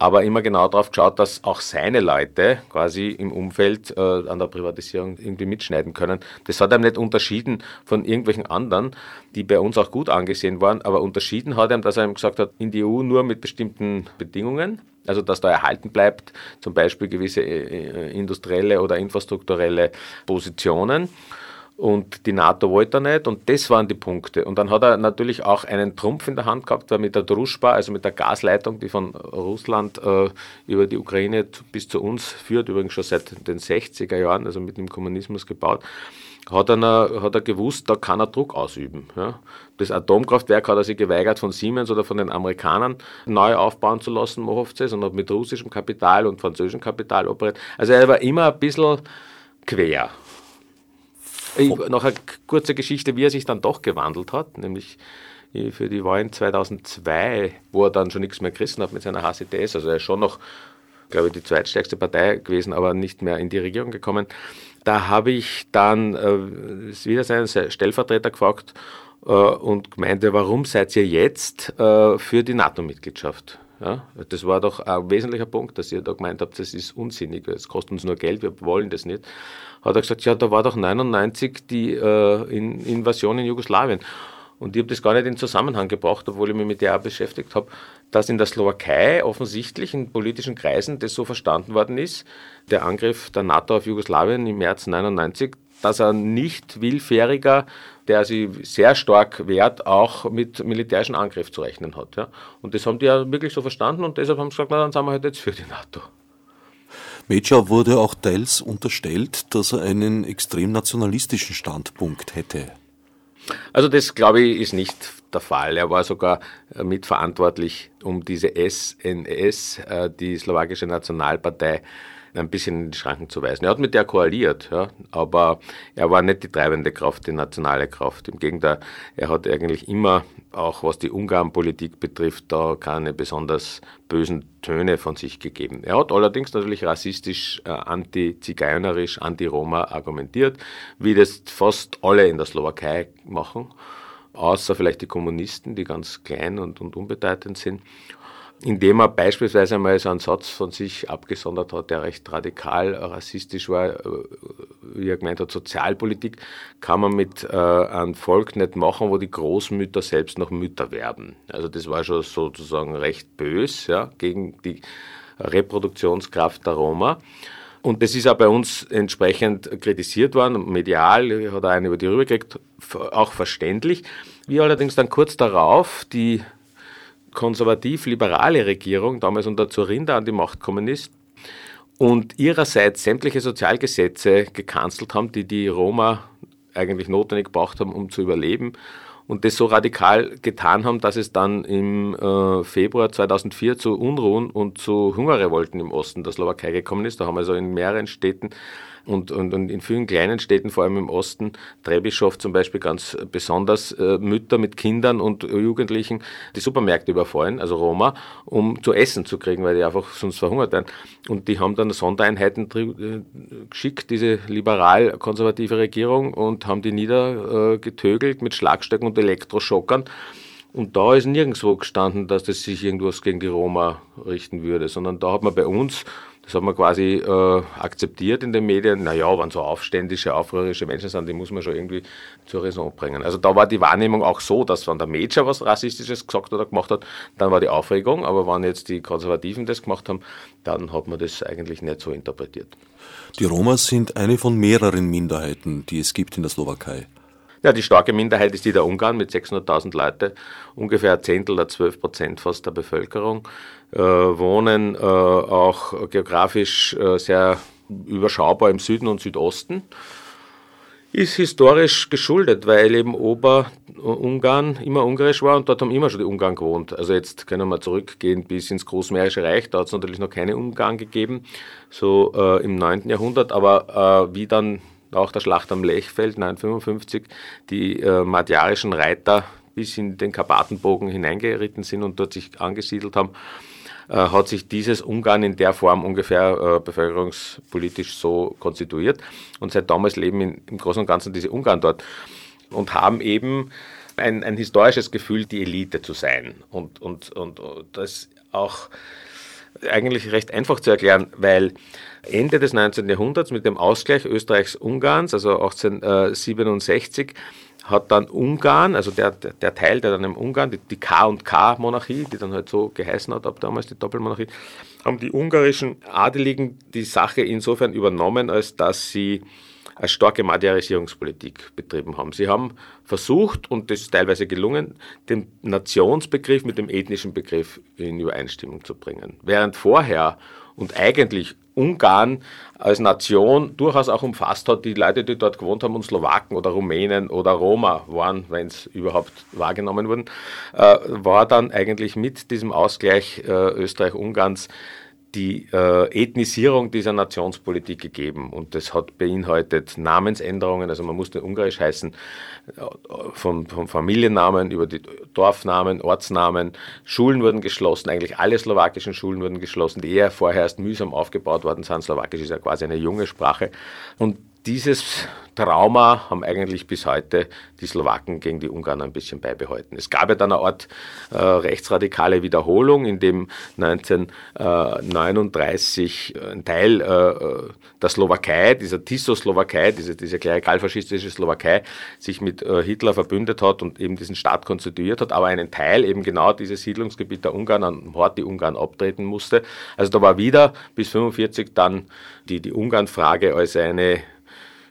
aber immer genau darauf geschaut, dass auch seine Leute quasi im Umfeld äh, an der Privatisierung irgendwie mitschneiden können. Das hat er nicht unterschieden von irgendwelchen anderen, die bei uns auch gut angesehen waren, aber unterschieden hat er, dass er ihm gesagt hat, in die EU nur mit bestimmten Bedingungen, also dass da erhalten bleibt, zum Beispiel gewisse äh, äh industrielle oder infrastrukturelle Positionen und die NATO wollte er nicht und das waren die Punkte. Und dann hat er natürlich auch einen Trumpf in der Hand gehabt, mit der Druschba, also mit der Gasleitung, die von Russland äh, über die Ukraine bis zu uns führt, übrigens schon seit den 60er Jahren, also mit dem Kommunismus gebaut, hat er, hat er gewusst, da kann er Druck ausüben. Ja. Das Atomkraftwerk hat er sich geweigert, von Siemens oder von den Amerikanern neu aufbauen zu lassen, Mochovce, sondern mit russischem Kapital und französischem Kapital operiert. Also er war immer ein bisschen quer. Ich, noch eine kurze Geschichte, wie er sich dann doch gewandelt hat, nämlich für die Wahlen 2002, wo er dann schon nichts mehr gerissen hat mit seiner HCTS. Also er ist schon noch, glaube ich, die zweitstärkste Partei gewesen, aber nicht mehr in die Regierung gekommen. Da habe ich dann äh, wieder seinen Stellvertreter gefragt äh, und meinte, warum seid ihr jetzt äh, für die NATO-Mitgliedschaft? Ja, das war doch ein wesentlicher Punkt, dass ihr da gemeint habt, das ist unsinnig, es kostet uns nur Geld, wir wollen das nicht. Hat er gesagt, ja, da war doch 99 die äh, Invasion in Jugoslawien. Und ich habe das gar nicht in Zusammenhang gebracht, obwohl ich mich mit der auch beschäftigt habe, dass in der Slowakei offensichtlich in politischen Kreisen das so verstanden worden ist, der Angriff der NATO auf Jugoslawien im März 99, dass er nicht willfähriger, der sich sehr stark wehrt, auch mit militärischen Angriff zu rechnen hat. Ja. Und das haben die ja wirklich so verstanden und deshalb haben sie gesagt, na dann sind wir halt jetzt für die NATO. Major wurde auch teils unterstellt, dass er einen extrem nationalistischen Standpunkt hätte. Also das, glaube ich, ist nicht der Fall. Er war sogar äh, mitverantwortlich, um diese SNS, äh, die slowakische Nationalpartei, ein bisschen in die Schranken zu weisen. Er hat mit der koaliert, ja, aber er war nicht die treibende Kraft, die nationale Kraft. Im Gegenteil, er hat eigentlich immer, auch was die Ungarn-Politik betrifft, da keine besonders bösen Töne von sich gegeben. Er hat allerdings natürlich rassistisch, äh, anti-zigeunerisch, anti-Roma argumentiert, wie das fast alle in der Slowakei machen außer vielleicht die Kommunisten, die ganz klein und, und unbedeutend sind, indem er beispielsweise einmal so einen Satz von sich abgesondert hat, der recht radikal rassistisch war, äh, wie er gemeint hat, Sozialpolitik kann man mit äh, einem Volk nicht machen, wo die Großmütter selbst noch Mütter werden. Also das war schon sozusagen recht bös ja, gegen die Reproduktionskraft der Roma. Und das ist auch bei uns entsprechend kritisiert worden, medial, hat er einen über die Rübe gekriegt, auch verständlich. Wie allerdings dann kurz darauf die konservativ-liberale Regierung, damals unter Zorinda an die Macht gekommen ist und ihrerseits sämtliche Sozialgesetze gecancelt haben, die die Roma eigentlich notwendig gebraucht haben, um zu überleben und das so radikal getan haben, dass es dann im äh, Februar 2004 zu Unruhen und zu Hungerrevolten im Osten der Slowakei gekommen ist. Da haben also in mehreren Städten und, und, und in vielen kleinen Städten, vor allem im Osten, Trebischow zum Beispiel ganz besonders, äh, Mütter mit Kindern und Jugendlichen die Supermärkte überfallen, also Roma, um zu essen zu kriegen, weil die einfach sonst verhungert werden. Und die haben dann Sondereinheiten äh, geschickt, diese liberal-konservative Regierung, und haben die niedergetögelt mit Schlagstöcken und Elektroschockern. Und da ist nirgendwo gestanden, dass das sich irgendwas gegen die Roma richten würde, sondern da hat man bei uns das hat man quasi äh, akzeptiert in den Medien. Naja, wenn so aufständische, aufrührerische Menschen sind, die muss man schon irgendwie zur Raison bringen. Also da war die Wahrnehmung auch so, dass wenn der Major was Rassistisches gesagt oder gemacht hat, dann war die Aufregung. Aber wenn jetzt die Konservativen das gemacht haben, dann hat man das eigentlich nicht so interpretiert. Die Roma sind eine von mehreren Minderheiten, die es gibt in der Slowakei. Ja, die starke Minderheit ist die der Ungarn mit 600.000 Leute, ungefähr ein Zehntel oder 12 Prozent fast der Bevölkerung, äh, wohnen äh, auch geografisch äh, sehr überschaubar im Süden und Südosten. Ist historisch geschuldet, weil eben Ober-Ungarn immer ungarisch war und dort haben immer schon die Ungarn gewohnt. Also jetzt können wir zurückgehen bis ins Großmährische Reich, da hat es natürlich noch keine Ungarn gegeben, so äh, im 9. Jahrhundert, aber äh, wie dann auch der Schlacht am Lechfeld 955 die äh, madjarischen Reiter bis in den Karpatenbogen hineingeritten sind und dort sich angesiedelt haben, äh, hat sich dieses Ungarn in der Form ungefähr äh, bevölkerungspolitisch so konstituiert. Und seit damals leben in, im Großen und Ganzen diese Ungarn dort und haben eben ein, ein historisches Gefühl, die Elite zu sein. Und, und, und das auch eigentlich recht einfach zu erklären, weil Ende des 19. Jahrhunderts mit dem Ausgleich Österreichs-Ungarns, also 1867, hat dann Ungarn, also der, der Teil, der dann im Ungarn, die, die K&K-Monarchie, die dann halt so geheißen hat, ab damals die Doppelmonarchie, haben die ungarischen Adeligen die Sache insofern übernommen, als dass sie eine starke Madjarisierungspolitik betrieben haben. Sie haben versucht, und das ist teilweise gelungen, den Nationsbegriff mit dem ethnischen Begriff in Übereinstimmung zu bringen. Während vorher und eigentlich Ungarn als Nation durchaus auch umfasst hat, die Leute, die dort gewohnt haben und Slowaken oder Rumänen oder Roma waren, wenn es überhaupt wahrgenommen wurden, äh, war dann eigentlich mit diesem Ausgleich äh, Österreich-Ungarns die äh, Ethnisierung dieser Nationspolitik gegeben. Und das hat beinhaltet Namensänderungen, also man musste ungarisch heißen, äh, vom, vom Familiennamen über die Dorfnamen, Ortsnamen, Schulen wurden geschlossen, eigentlich alle slowakischen Schulen wurden geschlossen, die eher vorher erst mühsam aufgebaut worden sind. Slowakisch ist ja quasi eine junge Sprache. Und dieses Trauma haben eigentlich bis heute die Slowaken gegen die Ungarn ein bisschen beibehalten. Es gab ja dann eine Art äh, rechtsradikale Wiederholung, in dem 1939 äh, ein Teil äh, der Slowakei, dieser Tiso-Slowakei, diese, diese klerikalfaschistische Slowakei, sich mit äh, Hitler verbündet hat und eben diesen Staat konstituiert hat, aber einen Teil eben genau dieses Siedlungsgebiet der Ungarn an Hort die Ungarn abtreten musste. Also da war wieder bis 1945 dann die, die Ungarn-Frage als eine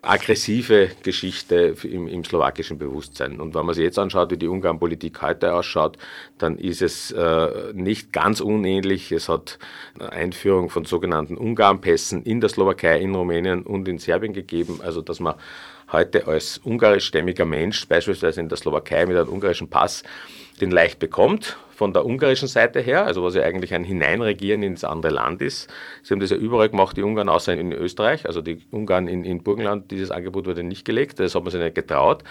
aggressive Geschichte im, im, slowakischen Bewusstsein. Und wenn man sich jetzt anschaut, wie die Ungarn-Politik heute ausschaut, dann ist es äh, nicht ganz unähnlich. Es hat Einführung von sogenannten Ungarn-Pässen in der Slowakei, in Rumänien und in Serbien gegeben. Also dass man heute als ungarischstämmiger Mensch, beispielsweise in der Slowakei mit einem ungarischen Pass, den leicht bekommt von der ungarischen Seite her, also was ja eigentlich ein Hineinregieren ins andere Land ist. Sie haben das ja überall gemacht, die Ungarn, außer in Österreich. Also die Ungarn in, in Burgenland, dieses Angebot wurde nicht gelegt, das hat man sich nicht getraut.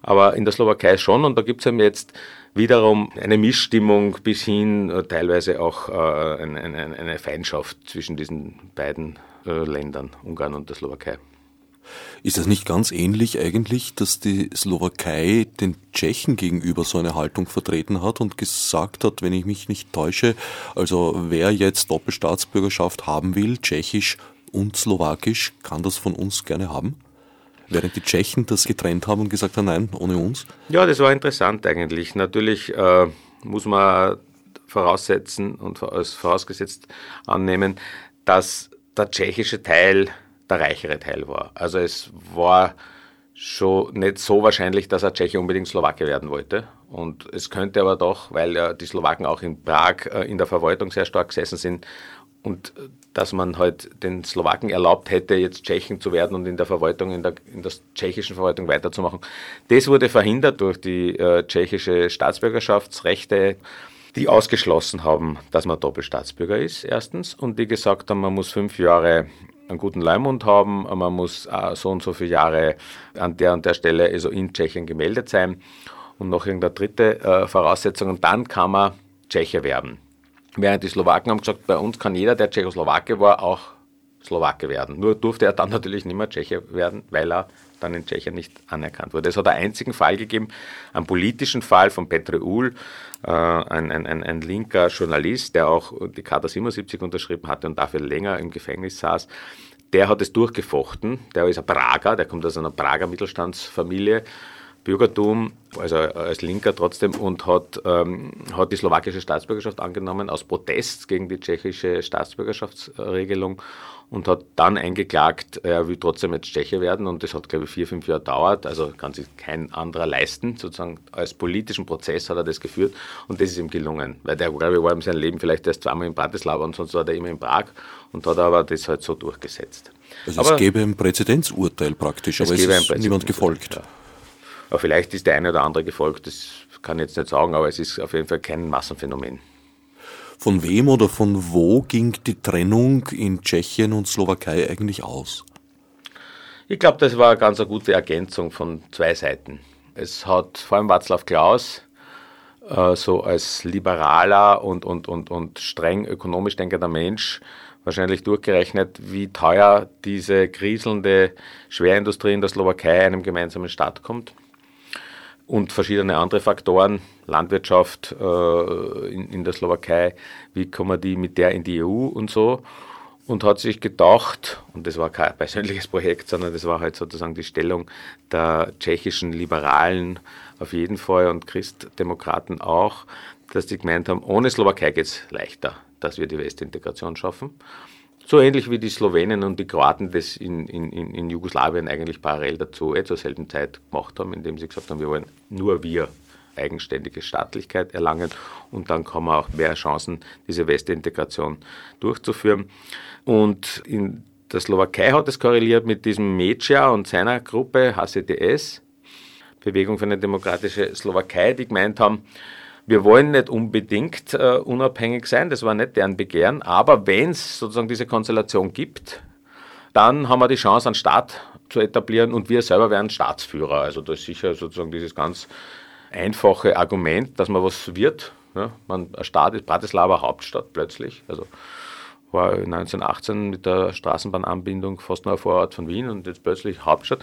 Aber in der Slowakei schon und da gibt es eben jetzt wiederum eine Missstimmung bis hin äh, teilweise auch äh, eine, eine, Feindschaft zwischen diesen beiden äh, Ländern, Ungarn und der Slowakei. Ist das nicht ganz ähnlich eigentlich, dass die Slowakei den Tschechen gegenüber so eine Haltung vertreten hat und gesagt hat, wenn ich mich nicht täusche, also wer jetzt Doppelstaatsbürgerschaft haben will, tschechisch und slowakisch, kann das von uns gerne haben? Während die Tschechen das getrennt haben und gesagt haben, nein, ohne uns? Ja, das war interessant eigentlich. Natürlich äh, muss man voraussetzen und als vorausgesetzt annehmen, dass der tschechische Teil der reichere Teil war. Also es war schon nicht so wahrscheinlich, dass er Tscheche unbedingt Slowake werden wollte. Und es könnte aber doch, weil ja die Slowaken auch in Prag äh, in der Verwaltung sehr stark gesessen sind und dass man halt den Slowaken erlaubt hätte, jetzt Tschechen zu werden und in der Verwaltung, in der, in der tschechischen Verwaltung weiterzumachen. Das wurde verhindert durch die äh, tschechische Staatsbürgerschaftsrechte, die ausgeschlossen haben, dass man Doppelstaatsbürger ist, erstens, und die gesagt haben, man muss fünf Jahre einen guten Leumund haben, man muss so und so viele Jahre an der und der Stelle also in Tschechien gemeldet sein und noch irgendeine dritte äh, Voraussetzung und dann kann man Tscheche werden. Während die Slowaken haben gesagt, bei uns kann jeder, der Tschechoslowake war, auch Slowake werden. Nur durfte er dann (laughs) natürlich nicht mehr Tscheche werden, weil er dann in Tschechien nicht anerkannt wurde. Es hat einen einzigen Fall gegeben, einen politischen Fall von Petr Uhl, ein, ein, ein, ein, linker Journalist, der auch die Charta 77 unterschrieben hatte und dafür länger im Gefängnis saß. Der hat es durchgefochten. Der ist ein Prager, der kommt aus einer Prager Mittelstandsfamilie Bürgertum, also als Linker trotzdem, und hat, ähm, hat die slowakische Staatsbürgerschaft angenommen aus Protest gegen die tschechische Staatsbürgerschaftsregelung und hat dann eingeklagt, er will trotzdem jetzt Tscheche werden und das hat, glaube ich, vier, fünf Jahre dauert, also kann sich kein anderer leisten, sozusagen als politischen Prozess hat er das geführt und das ist ihm gelungen, weil der, glaube ich, war in seinem Leben vielleicht erst zweimal in Bratislava und sonst war er immer in Prag und hat aber das halt so durchgesetzt. Also aber es gäbe ein Präzedenzurteil praktisch, aber es, es ist niemand gefolgt. Ja. Aber vielleicht ist der eine oder andere gefolgt, das kann ich jetzt nicht sagen, aber es ist auf jeden Fall kein Massenphänomen. Von wem oder von wo ging die Trennung in Tschechien und Slowakei eigentlich aus? Ich glaube, das war eine ganz eine gute Ergänzung von zwei Seiten. Es hat vor allem Václav Klaus äh, so als liberaler und, und, und, und streng ökonomisch denkender Mensch wahrscheinlich durchgerechnet, wie teuer diese kriselnde Schwerindustrie in der Slowakei einem gemeinsamen Staat kommt und verschiedene andere Faktoren, Landwirtschaft äh, in, in, der Slowakei, wie kommen die mit der in die EU und so. Und hat sich gedacht, und das war kein persönliches Projekt, sondern das war halt sozusagen die Stellung der tschechischen Liberalen auf jeden Fall und Christdemokraten auch, dass die gemeint haben, ohne Slowakei geht es leichter, dass wir die Westintegration schaffen. So ähnlich wie die Slowenen und die Kroaten das in, in, in Jugoslawien eigentlich parallel dazu eh zur selben Zeit gemacht haben, indem sie gesagt haben, wir wollen nur wir eigenständige Staatlichkeit erlangen und dann kann man auch mehr Chancen, diese Westintegration durchzuführen. Und in der Slowakei hat es korreliert mit diesem Mecia und seiner Gruppe HCDS, Bewegung für eine demokratische Slowakei, die gemeint haben, wir wollen nicht unbedingt äh, unabhängig sein, das war nicht deren Begehren, aber wenn es sozusagen diese Konstellation gibt, dann haben wir die Chance, einen Staat zu etablieren und wir selber werden Staatsführer. Also das ist sicher sozusagen dieses ganz einfache Argument, dass man was wird. Ja, man, ein Staat ist Bratislava Hauptstadt plötzlich. Also war 1918 mit der Straßenbahnanbindung fast nur ein Vorort von Wien und jetzt plötzlich Hauptstadt.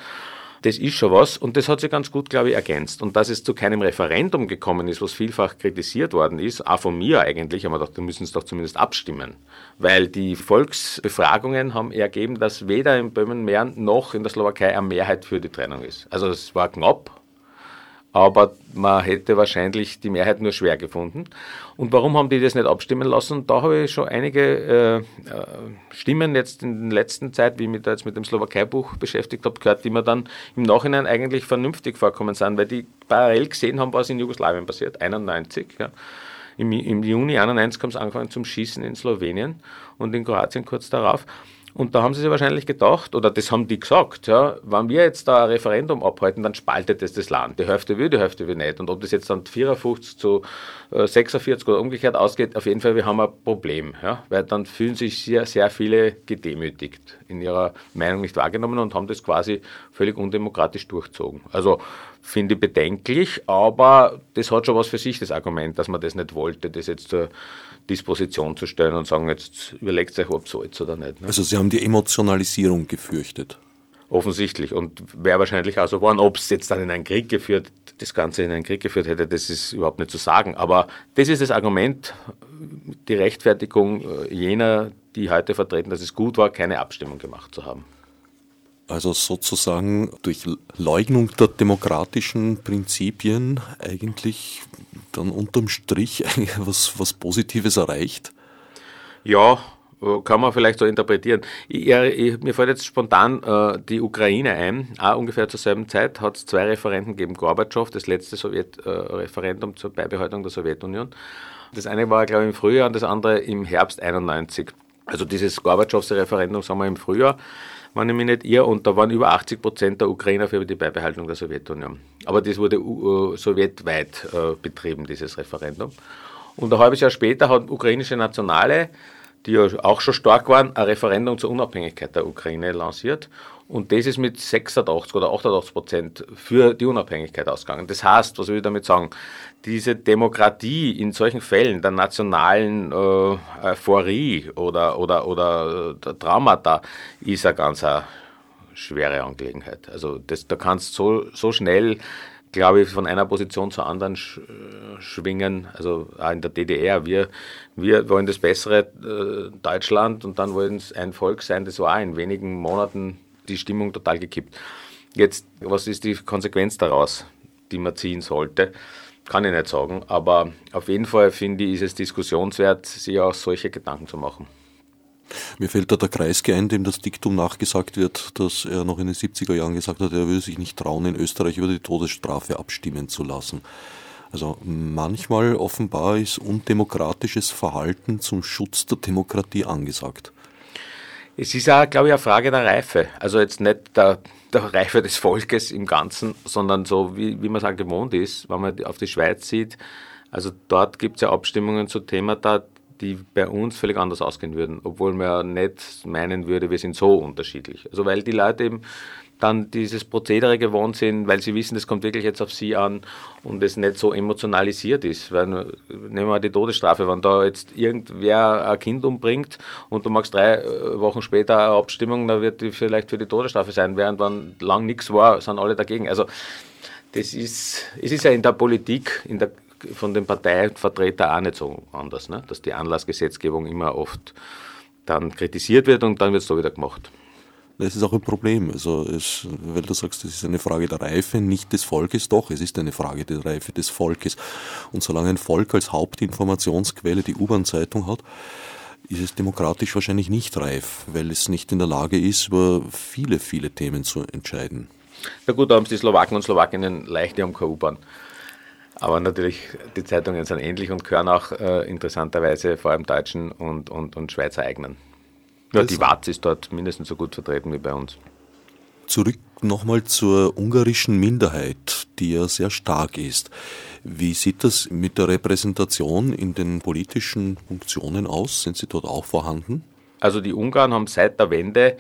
Das ist schon was und das hat sich ganz gut, glaube ich, ergänzt. Und dass es zu keinem Referendum gekommen ist, was vielfach kritisiert worden ist, auch von mir eigentlich, haben wir gedacht, wir müssen es doch zumindest abstimmen. Weil die Volksbefragungen haben ergeben, dass weder in Böhmen-Mähren noch in der Slowakei eine Mehrheit für die Trennung ist. Also es war knapp, aber man hätte wahrscheinlich die Mehrheit nur schwer gefunden. Und warum haben die das nicht abstimmen lassen? Da habe ich schon einige äh, äh, Stimmen jetzt in der letzten Zeit, wie ich mich da jetzt mit dem Slowakei-Buch beschäftigt habe, gehört, die mir dann im Nachhinein eigentlich vernünftig vorkommen sind, weil die parallel gesehen haben, was in Jugoslawien passiert, 91. Ja. Im, Im Juni 91 haben sie angefangen zum Schießen in Slowenien und in Kroatien kurz darauf. Und da haben sie sich wahrscheinlich gedacht, oder das haben die gesagt, ja, wenn wir jetzt da ein Referendum abhalten, dann spaltet es das Land. Die Hälfte will, die Hälfte will nicht. Und ob das jetzt dann 54 zu 46 äh, oder umgekehrt ausgeht, auf jeden Fall, wir haben ein Problem. Ja, weil dann fühlen sich sehr, sehr viele gedemütigt, in ihrer Meinung nicht wahrgenommen und haben das quasi völlig undemokratisch durchzogen. Also finde ich bedenklich, aber das hat schon was für sich, das Argument, dass man das nicht wollte, das jetzt zur Disposition zu stellen und sagen, jetzt überlegt euch, ob es so ist oder nicht. Ne? Also Sie haben die Emotionalisierung gefürchtet. Offensichtlich. Und wäre wahrscheinlich auch so geworden, ob es jetzt dann in einen Krieg geführt, das Ganze in einen Krieg geführt hätte, das ist überhaupt nicht zu sagen. Aber das ist das Argument, die Rechtfertigung äh, jener, die heute vertreten, dass es gut war, keine Abstimmung gemacht zu haben. Also sozusagen durch Leugnung der demokratischen Prinzipien eigentlich dann unterm Strich (laughs) was, was Positives erreicht? Ja, kann man vielleicht so interpretieren. Ich, ich, mir fällt jetzt spontan äh, die Ukraine ein. Auch ungefähr zur selben Zeit hat es zwei Referenten gegeben. Gorbatschow, das letzte Sowjet-Referendum äh, zur Beibehaltung der Sowjetunion. Das eine war, glaube ich, im Frühjahr und das andere im Herbst 91. Also dieses Gorbatschows Referendum, sagen wir im Frühjahr, wenn ich mich nicht irre, und da waren über 80 Prozent der Ukrainer für die Beibehaltung der Sowjetunion. Aber das wurde uh, sowjetweit uh, betrieben, dieses Referendum. Und ein halbes Jahr später hat ukrainische Nationale, die ja auch schon stark waren, ein Referendum zur Unabhängigkeit der Ukraine lanciert. Und das ist mit 86 oder 88 Prozent für die Unabhängigkeit ausgegangen. Das heißt, was will ich damit sagen? Diese Demokratie in solchen Fällen der nationalen äh, Euphorie oder, oder, oder der Traumata ist eine ganz eine schwere Angelegenheit. Also das, da kannst du so, so schnell glaube ich, von einer Position zur anderen sch schwingen. Also auch in der DDR. Wir, wir wollen das bessere äh, Deutschland und dann wollen es ein Volk sein, das war in wenigen Monaten die Stimmung total gekippt. Jetzt, was ist die Konsequenz daraus, die man ziehen sollte? Kann ich nicht sagen, aber auf jeden Fall finde ich, ist es diskussionswert, sich auch solche Gedanken zu machen. Mir fällt da der Kreisky ein, dem das Diktum nachgesagt wird, dass er noch in den 70er Jahren gesagt hat, er würde sich nicht trauen, in Österreich über die Todesstrafe abstimmen zu lassen. Also manchmal offenbar ist undemokratisches Verhalten zum Schutz der Demokratie angesagt. Es ist auch, glaube ich, eine Frage der Reife. Also jetzt nicht der, der Reife des Volkes im Ganzen, sondern so, wie, wie man es auch gewohnt ist, wenn man auf die Schweiz sieht. Also dort gibt es ja Abstimmungen zu Themata, die bei uns völlig anders ausgehen würden, obwohl man ja nicht meinen würde, wir sind so unterschiedlich. Also weil die Leute eben dann dieses Prozedere gewohnt sind, weil sie wissen, das kommt wirklich jetzt auf sie an und es nicht so emotionalisiert ist. Weil, nehmen wir mal die Todesstrafe, wenn da jetzt irgendwer ein Kind umbringt und du machst drei äh, Wochen später eine Abstimmung, dann wird die vielleicht für die Todesstrafe sein, während wenn lang nichts war, sind alle dagegen. Also das ist, es ist ja in der Politik, in der, von den Parteivertretern auch nicht so anders, ne? dass die Anlassgesetzgebung immer oft dann kritisiert wird und dann wird es so wieder gemacht. Das ist auch ein Problem. Also es, weil du sagst, das ist eine Frage der Reife, nicht des Volkes, doch, es ist eine Frage der Reife des Volkes. Und solange ein Volk als Hauptinformationsquelle die U-Bahn-Zeitung hat, ist es demokratisch wahrscheinlich nicht reif, weil es nicht in der Lage ist, über viele, viele Themen zu entscheiden. Na gut, da haben es die Slowaken und Slowakinnen leicht, die haben keine U-Bahn. Aber natürlich, die Zeitungen sind ähnlich und gehören auch äh, interessanterweise vor allem deutschen und, und, und Schweizer eigenen. Ja, die Watz ist dort mindestens so gut vertreten wie bei uns. Zurück nochmal zur ungarischen Minderheit, die ja sehr stark ist. Wie sieht das mit der Repräsentation in den politischen Funktionen aus? Sind sie dort auch vorhanden? Also die Ungarn haben seit der Wende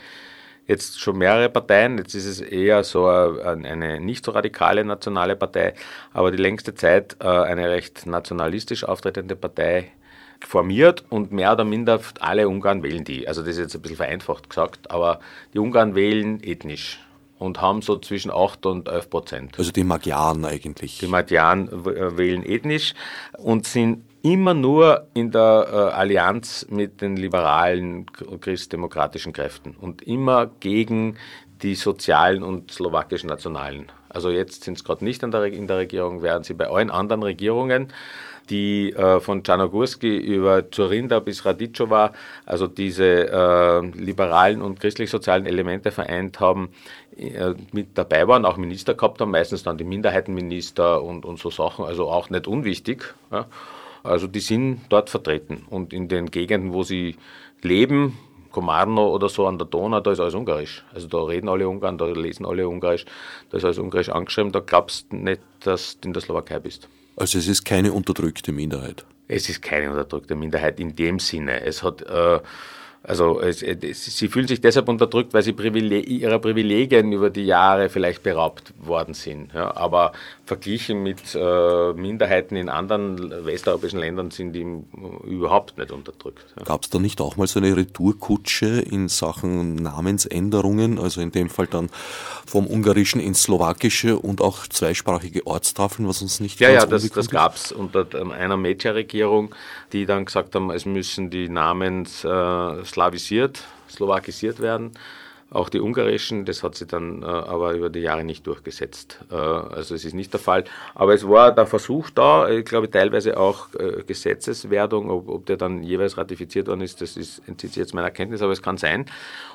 jetzt schon mehrere Parteien. Jetzt ist es eher so eine nicht so radikale nationale Partei, aber die längste Zeit äh, eine recht nationalistisch auftretende Partei formiert und mehr oder minder alle Ungarn wählen die. Also das ist jetzt ein bisschen vereinfacht gesagt, aber die Ungarn wählen ethnisch und haben so zwischen 8 und 11 Prozent. Also die Magyaren eigentlich. Die Magyaren äh, wählen ethnisch und sind immer nur in der äh, Allianz mit den liberalen christdemokratischen Kräften und immer gegen die sozialen und slowakischen Nationalen. Also jetzt sind es gerade nicht in der, Regierung, während sie bei allen anderen Regierungen die äh, von Czarnogórski über Zurinda bis Radicova, also diese äh, liberalen und christlich-sozialen Elemente vereint haben, äh, mit dabei waren, auch Minister gehabt haben, meistens dann die Minderheitenminister und, und so Sachen, also auch nicht unwichtig. Ja. Also die sind dort vertreten und in den Gegenden, wo sie leben, Komarno oder so an der Donau, da ist alles Ungarisch. Also da reden alle Ungarn, da lesen alle Ungarisch, da ist alles Ungarisch angeschrieben, da glaubst du nicht, dass du in der Slowakei bist. Also es ist keine unterdrückte Minderheit. Es ist keine unterdrückte Minderheit in dem Sinne. Es hat äh, also es, es, sie fühlen sich deshalb unterdrückt, weil sie Privileg, ihrer Privilegien über die Jahre vielleicht beraubt worden sind. Ja, aber verglichen mit äh, Minderheiten in anderen westeuropäischen Ländern sind die überhaupt nicht unterdrückt. Ja. Gab es da nicht auch mal so eine Retourkutsche in Sachen Namensänderungen, also in dem Fall dann vom Ungarischen ins Slowakische und auch zweisprachige Ortstafeln, was uns nicht Ja, ja, das, das gab es unter einer Mädchenregierung, die dann gesagt haben, es müssen die Namens äh, slawisiert, slowakisiert werden. Auch die ungarischen, das hat sich dann äh, aber über die Jahre nicht durchgesetzt. Äh, also es ist nicht der Fall. Aber es war der Versuch da, ich glaube teilweise auch äh, Gesetzeswerdung, ob, ob, der dann jeweils ratifiziert worden ist, das ist, entzieht sich jetzt meiner Kenntnis, aber es kann sein.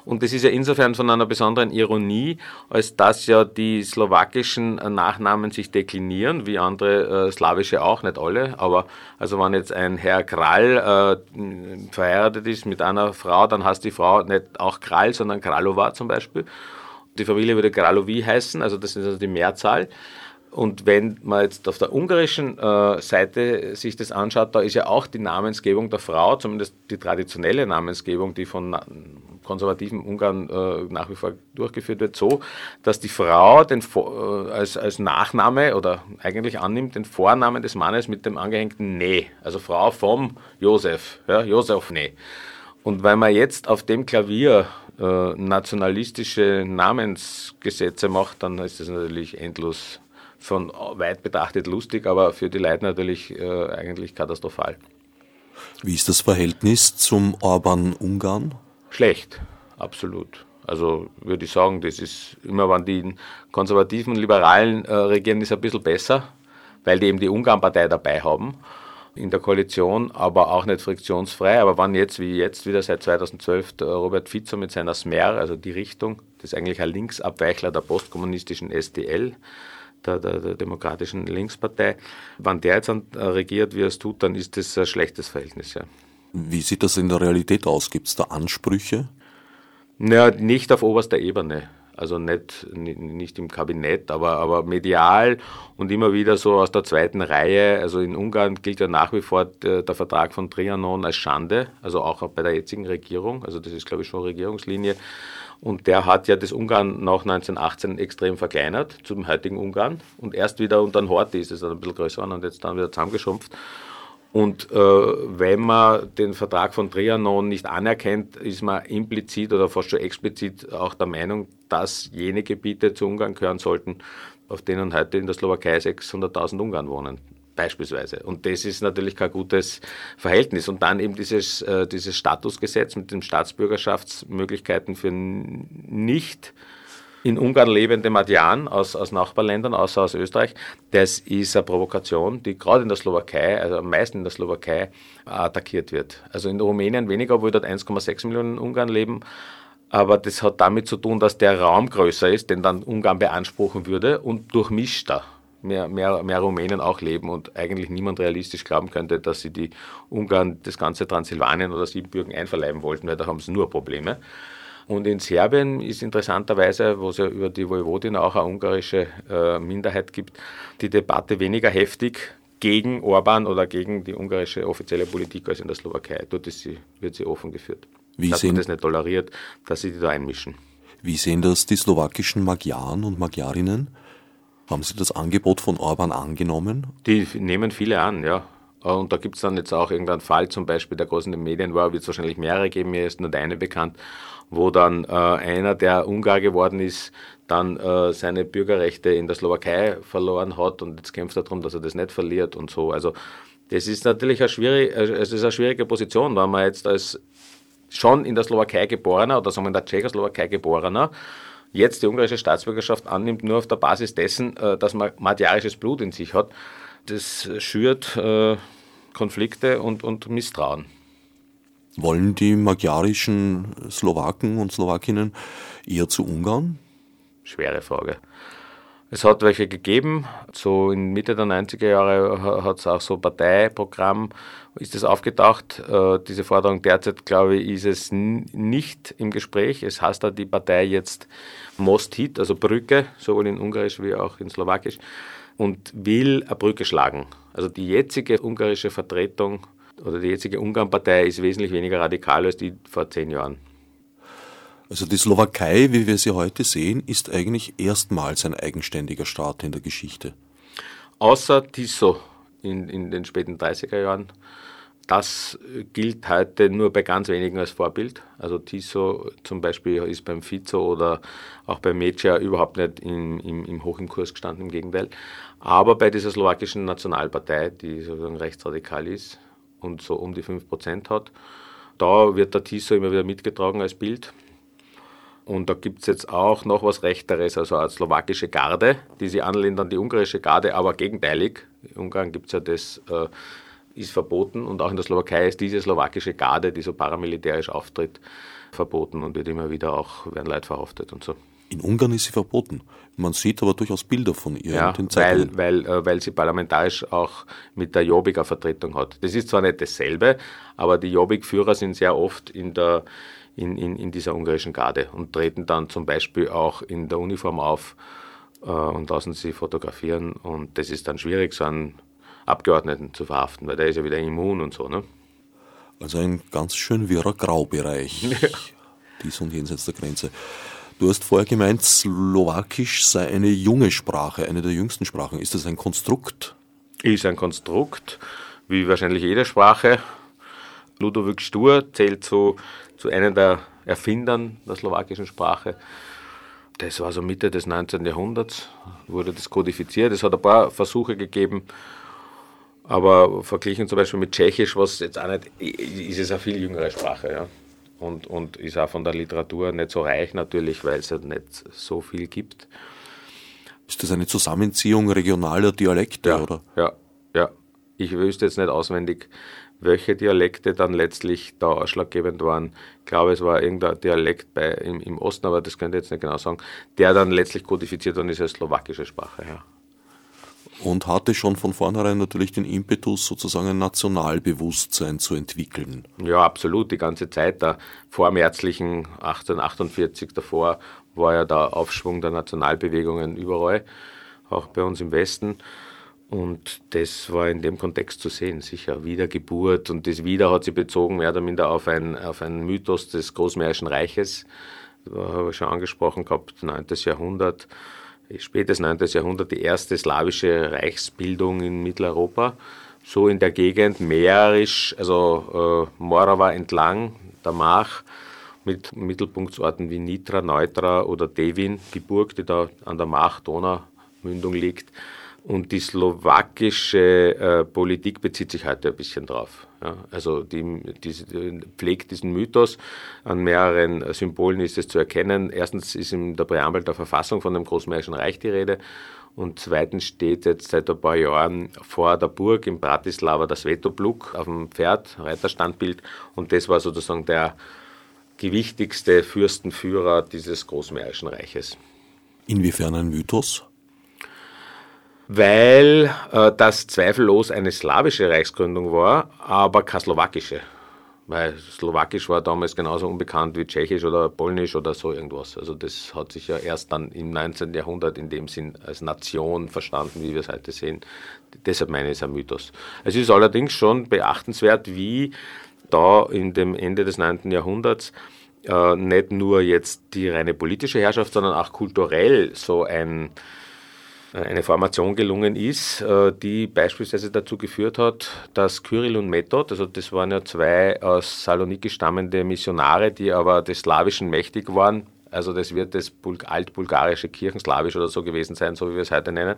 Und das ist ja insofern von einer besonderen Ironie, als dass ja die slowakischen äh, Nachnamen sich deklinieren, wie andere äh, slawische auch, nicht alle. Aber also wenn jetzt ein Herr Krall äh, verheiratet ist mit einer Frau, dann heißt die Frau nicht auch Krall, sondern Kralova war zum Beispiel. Die Familie würde Gralovi heißen, also das ist also die Mehrzahl. Und wenn man jetzt auf der ungarischen äh, Seite sich das anschaut, da ist ja auch die Namensgebung der Frau, zumindest die traditionelle Namensgebung, die von konservativen Ungarn äh, nach wie vor durchgeführt wird, so, dass die Frau den, äh, als, als Nachname oder eigentlich annimmt den Vornamen des Mannes mit dem angehängten Ne, also Frau vom Josef, ja, Josef Ne. Und weil man jetzt auf dem Klavier äh, nationalistische Namensgesetze macht, dann ist das natürlich endlos von weit betrachtet lustig, aber für die Leute natürlich äh, eigentlich katastrophal. Wie ist das Verhältnis zum Orban-Ungarn? Schlecht, absolut. Also würde ich sagen, das ist immer, wenn die konservativen, liberalen äh, regieren, ist ein bisschen besser, weil die eben die Ungarn-Partei dabei haben in der Koalition, aber auch nicht friktionsfrei. Aber wann jetzt, wie jetzt wieder seit 2012, der Robert Fico mit seiner Smer, also die Richtung, das ist eigentlich ein Linksabweichler der postkommunistischen SDL, der, der, der, Demokratischen Linkspartei. Wann der jetzt regiert, wie er es tut, dann ist das ein schlechtes Verhältnis. Ja. Wie sieht das in der Realität aus? Gibt es da Ansprüche? Naja, nicht auf oberster Ebene also nicht, nicht im Kabinett, aber, aber medial und immer wieder so aus der zweiten Reihe. Also in Ungarn gilt ja nach wie vor der, der Vertrag von Trianon als Schande, also auch bei der jetzigen Regierung. Also das ist, glaube ich, schon Regierungslinie. Und der hat ja das Ungarn nach 1918 extrem verkleinert zum heutigen Ungarn. Und erst wieder unter den Horthy ist es dann ein bisschen größer und jetzt dann wieder zusammengeschrumpft. Und äh, wenn man den Vertrag von Trianon nicht anerkennt, ist man implizit oder fast schon explizit auch der Meinung, dass jene Gebiete zu Ungarn gehören sollten, auf denen heute in der Slowakei 600.000 Ungarn wohnen beispielsweise. Und das ist natürlich kein gutes Verhältnis. Und dann eben dieses, äh, dieses Statusgesetz mit den Staatsbürgerschaftsmöglichkeiten für nicht in Ungarn lebende Madian aus, aus Nachbarländern, außer aus Österreich, das ist eine Provokation, die gerade in der Slowakei, also am meisten in der Slowakei, attackiert wird. Also in Rumänien weniger, obwohl dort 1,6 Millionen Ungarn leben. Aber das hat damit zu tun, dass der Raum größer ist, den dann Ungarn beanspruchen würde und durchmischter mehr, mehr, mehr Rumänen auch leben und eigentlich niemand realistisch glauben könnte, dass sie die Ungarn das ganze Transsilvanien oder Siebenbürgen einverleiben wollten, weil da haben sie nur Probleme. Und in Serbien ist interessanterweise, wo es ja über die Vojvodin auch eine ungarische äh, Minderheit gibt, die Debatte weniger heftig gegen Orban oder gegen die ungarische offizielle Politik als in der Slowakei. Dort sie, wird sie offen geführt. Wie Dass sehen, man das nicht toleriert, dass sie die da einmischen. Wie sehen das die slowakischen Magyaren und Magyarinnen? Haben Sie das Angebot von Orban angenommen? Die nehmen viele an, ja. Und da gibt es dann jetzt auch irgendeinen Fall, zum Beispiel der großen Medien war, wird es wahrscheinlich mehrere geben, mir ist nur eine bekannt, wo dann äh, einer, der Ungar geworden ist, dann äh, seine Bürgerrechte in der Slowakei verloren hat und jetzt kämpft er darum, dass er das nicht verliert und so. Also das ist natürlich eine schwierige, äh, es ist eine schwierige Position, weil man jetzt als schon in der Slowakei geborener oder sagen wir in der Tschechoslowakei geborener jetzt die ungarische Staatsbürgerschaft annimmt, nur auf der Basis dessen, äh, dass man madjarisches Blut in sich hat. Das schürt äh, Konflikte und, und Misstrauen. Wollen die magyarischen Slowaken und Slowakinnen eher zu Ungarn? Schwere Frage. Es hat welche gegeben. So in Mitte der 90er Jahre hat es auch so Parteiprogramm, ist es aufgetaucht. Äh, diese Forderung derzeit, glaube ich, ist es nicht im Gespräch. Es heißt da die Partei jetzt Most Hit, also Brücke, sowohl in Ungarisch wie auch in Slowakisch, und will eine Brücke schlagen. Also die jetzige ungarische Vertretung oder die jetzige Ungarn-Partei ist wesentlich weniger radikal als die vor zehn Jahren. Also die Slowakei, wie wir sie heute sehen, ist eigentlich erstmals ein eigenständiger Staat in der Geschichte. Außer Tiso in, in den späten 30er Jahren. Das gilt heute nur bei ganz wenigen als Vorbild. Also Tiso zum Beispiel ist beim Fico oder auch beim Mecia überhaupt nicht im, im, im hoch im Kurs gestanden, im Gegenteil. Aber bei dieser slowakischen Nationalpartei, die sozusagen rechtsradikal ist und so um die 5% hat, da wird der Tiso immer wieder mitgetragen als Bild. Und da gibt es jetzt auch noch was Rechteres, also eine slowakische Garde, die sie anlehnt an die ungarische Garde, aber gegenteilig. In Ungarn gibt es ja das, äh, ist verboten und auch in der Slowakei ist diese slowakische Garde, die so paramilitärisch auftritt, verboten und wird immer wieder auch, werden Leute verhaftet und so. In Ungarn ist sie verboten. Man sieht aber durchaus Bilder von ihr ja, in den Zeitungen. Weil, weil, äh, weil sie parlamentarisch auch mit der Jobbik eine Vertretung hat. Das ist zwar nicht dasselbe, aber die Jobbik-Führer sind sehr oft in der in, in, in dieser ungarischen Garde und treten dann zum Beispiel auch in der Uniform auf äh, und lassen sie fotografieren. Und das ist dann schwierig, so einen Abgeordneten zu verhaften, weil der ist ja wieder immun und so. Ne? Also ein ganz schön wirrer Graubereich, (laughs) ja. dies und jenseits der Grenze. Du hast vorher gemeint, Slowakisch sei eine junge Sprache, eine der jüngsten Sprachen. Ist das ein Konstrukt? Ist ein Konstrukt, wie wahrscheinlich jede Sprache. Ludovic Stur zählt zu zu einem der Erfindern der slowakischen Sprache. Das war so Mitte des 19. Jahrhunderts, wurde das kodifiziert. Es hat ein paar Versuche gegeben, aber verglichen zum Beispiel mit Tschechisch, was jetzt auch nicht, ist es eine viel jüngere Sprache. Ja. Und, und ist auch von der Literatur nicht so reich natürlich, weil es ja nicht so viel gibt. Ist das eine Zusammenziehung regionaler Dialekte? Ja, oder? ja, ja. Ich wüsste jetzt nicht auswendig, welche Dialekte dann letztlich da ausschlaggebend waren. Ich glaube, es war irgendein Dialekt bei, im, im Osten, aber das könnte ich jetzt nicht genau sagen, der dann letztlich kodifiziert worden ist als slowakische Sprache. Ja. Und hatte schon von vornherein natürlich den Impetus, sozusagen ein Nationalbewusstsein zu entwickeln. Ja, absolut. Die ganze Zeit der vormärzlichen 1848 davor war ja der Aufschwung der Nationalbewegungen überall, auch bei uns im Westen. Und das war in dem Kontext zu sehen, sicher. Wiedergeburt. Und das Wieder hat sich bezogen mehr oder minder auf, ein, auf einen Mythos des Großmährischen Reiches. Da habe ich schon angesprochen gehabt, 9. Jahrhundert, spätes 9. Jahrhundert, die erste slawische Reichsbildung in Mitteleuropa. So in der Gegend, mährisch, also äh, Morava entlang, der Mach, mit Mittelpunktsorten wie Nitra, Neutra oder Devin, die Burg, die da an der Mach-Donau-Mündung liegt und die slowakische äh, Politik bezieht sich heute ein bisschen drauf. Ja. Also die, die, pflegt diesen Mythos. An mehreren Symbolen ist es zu erkennen. Erstens ist in der Präambel der Verfassung von dem Großmährischen Reich die Rede. Und zweitens steht jetzt seit ein paar Jahren vor der Burg in Bratislava das Vetobluk auf dem Pferd, Reiterstandbild. Und das war sozusagen der gewichtigste Fürstenführer dieses Großmährischen Reiches. Inwiefern ein Mythos? Weil äh, das zweifellos eine slawische Reichsgründung war, aber keine slowakische. Weil Slowakisch war damals genauso unbekannt wie Tschechisch oder Polnisch oder so irgendwas. Also das hat sich ja erst dann im 19. Jahrhundert in dem Sinn als Nation verstanden, wie wir es heute sehen. Deshalb meine ich es ein Mythos. Es ist allerdings schon beachtenswert, wie da in dem Ende des 9. Jahrhunderts äh, nicht nur jetzt die reine politische Herrschaft, sondern auch kulturell so ein eine Formation gelungen ist, äh, die beispielsweise dazu geführt hat, dass Kyrill und Method, also das waren ja zwei aus Saloniki stammende Missionare, die aber des Slawischen mächtig waren, also das wird das altbulgarische Kirchenslawisch oder so gewesen sein, so wie wir es heute nennen,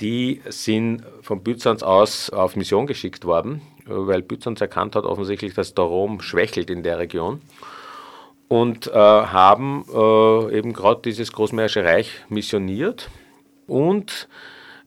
die sind von Byzanz aus auf Mission geschickt worden, weil Byzanz erkannt hat offensichtlich, dass der Rom schwächelt in der Region und äh, haben äh, eben gerade dieses Großmährische Reich missioniert und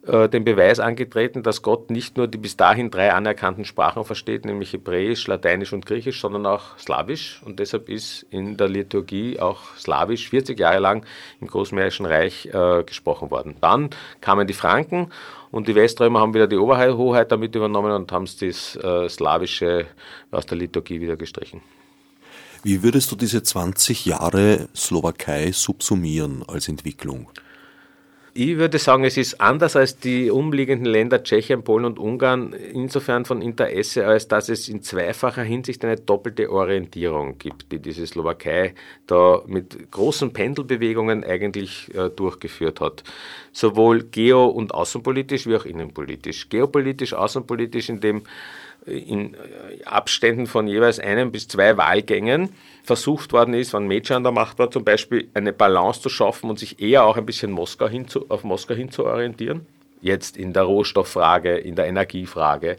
äh, den Beweis angetreten, dass Gott nicht nur die bis dahin drei anerkannten Sprachen versteht, nämlich Hebräisch, Lateinisch und Griechisch, sondern auch Slawisch. Und deshalb ist in der Liturgie auch Slawisch 40 Jahre lang im Großmährischen Reich äh, gesprochen worden. Dann kamen die Franken und die Weströmer haben wieder die Oberhoheit damit übernommen und haben das äh, Slawische aus der Liturgie wieder gestrichen. Wie würdest du diese 20 Jahre Slowakei subsumieren als Entwicklung? Ich würde sagen, es ist anders als die umliegenden Länder Tschechien, Polen und Ungarn insofern von Interesse, als dass es in zweifacher Hinsicht eine doppelte Orientierung gibt, die diese Slowakei da mit großen Pendelbewegungen eigentlich äh, durchgeführt hat. Sowohl geo- und außenpolitisch wie auch innenpolitisch. Geopolitisch, außenpolitisch, indem in Abständen von jeweils einem bis zwei Wahlgängen versucht worden ist, wenn Major an der Macht war, zum Beispiel eine Balance zu schaffen und sich eher auch ein bisschen Moskau hin zu, auf Moskau hin zu orientieren. Jetzt in der Rohstofffrage, in der Energiefrage.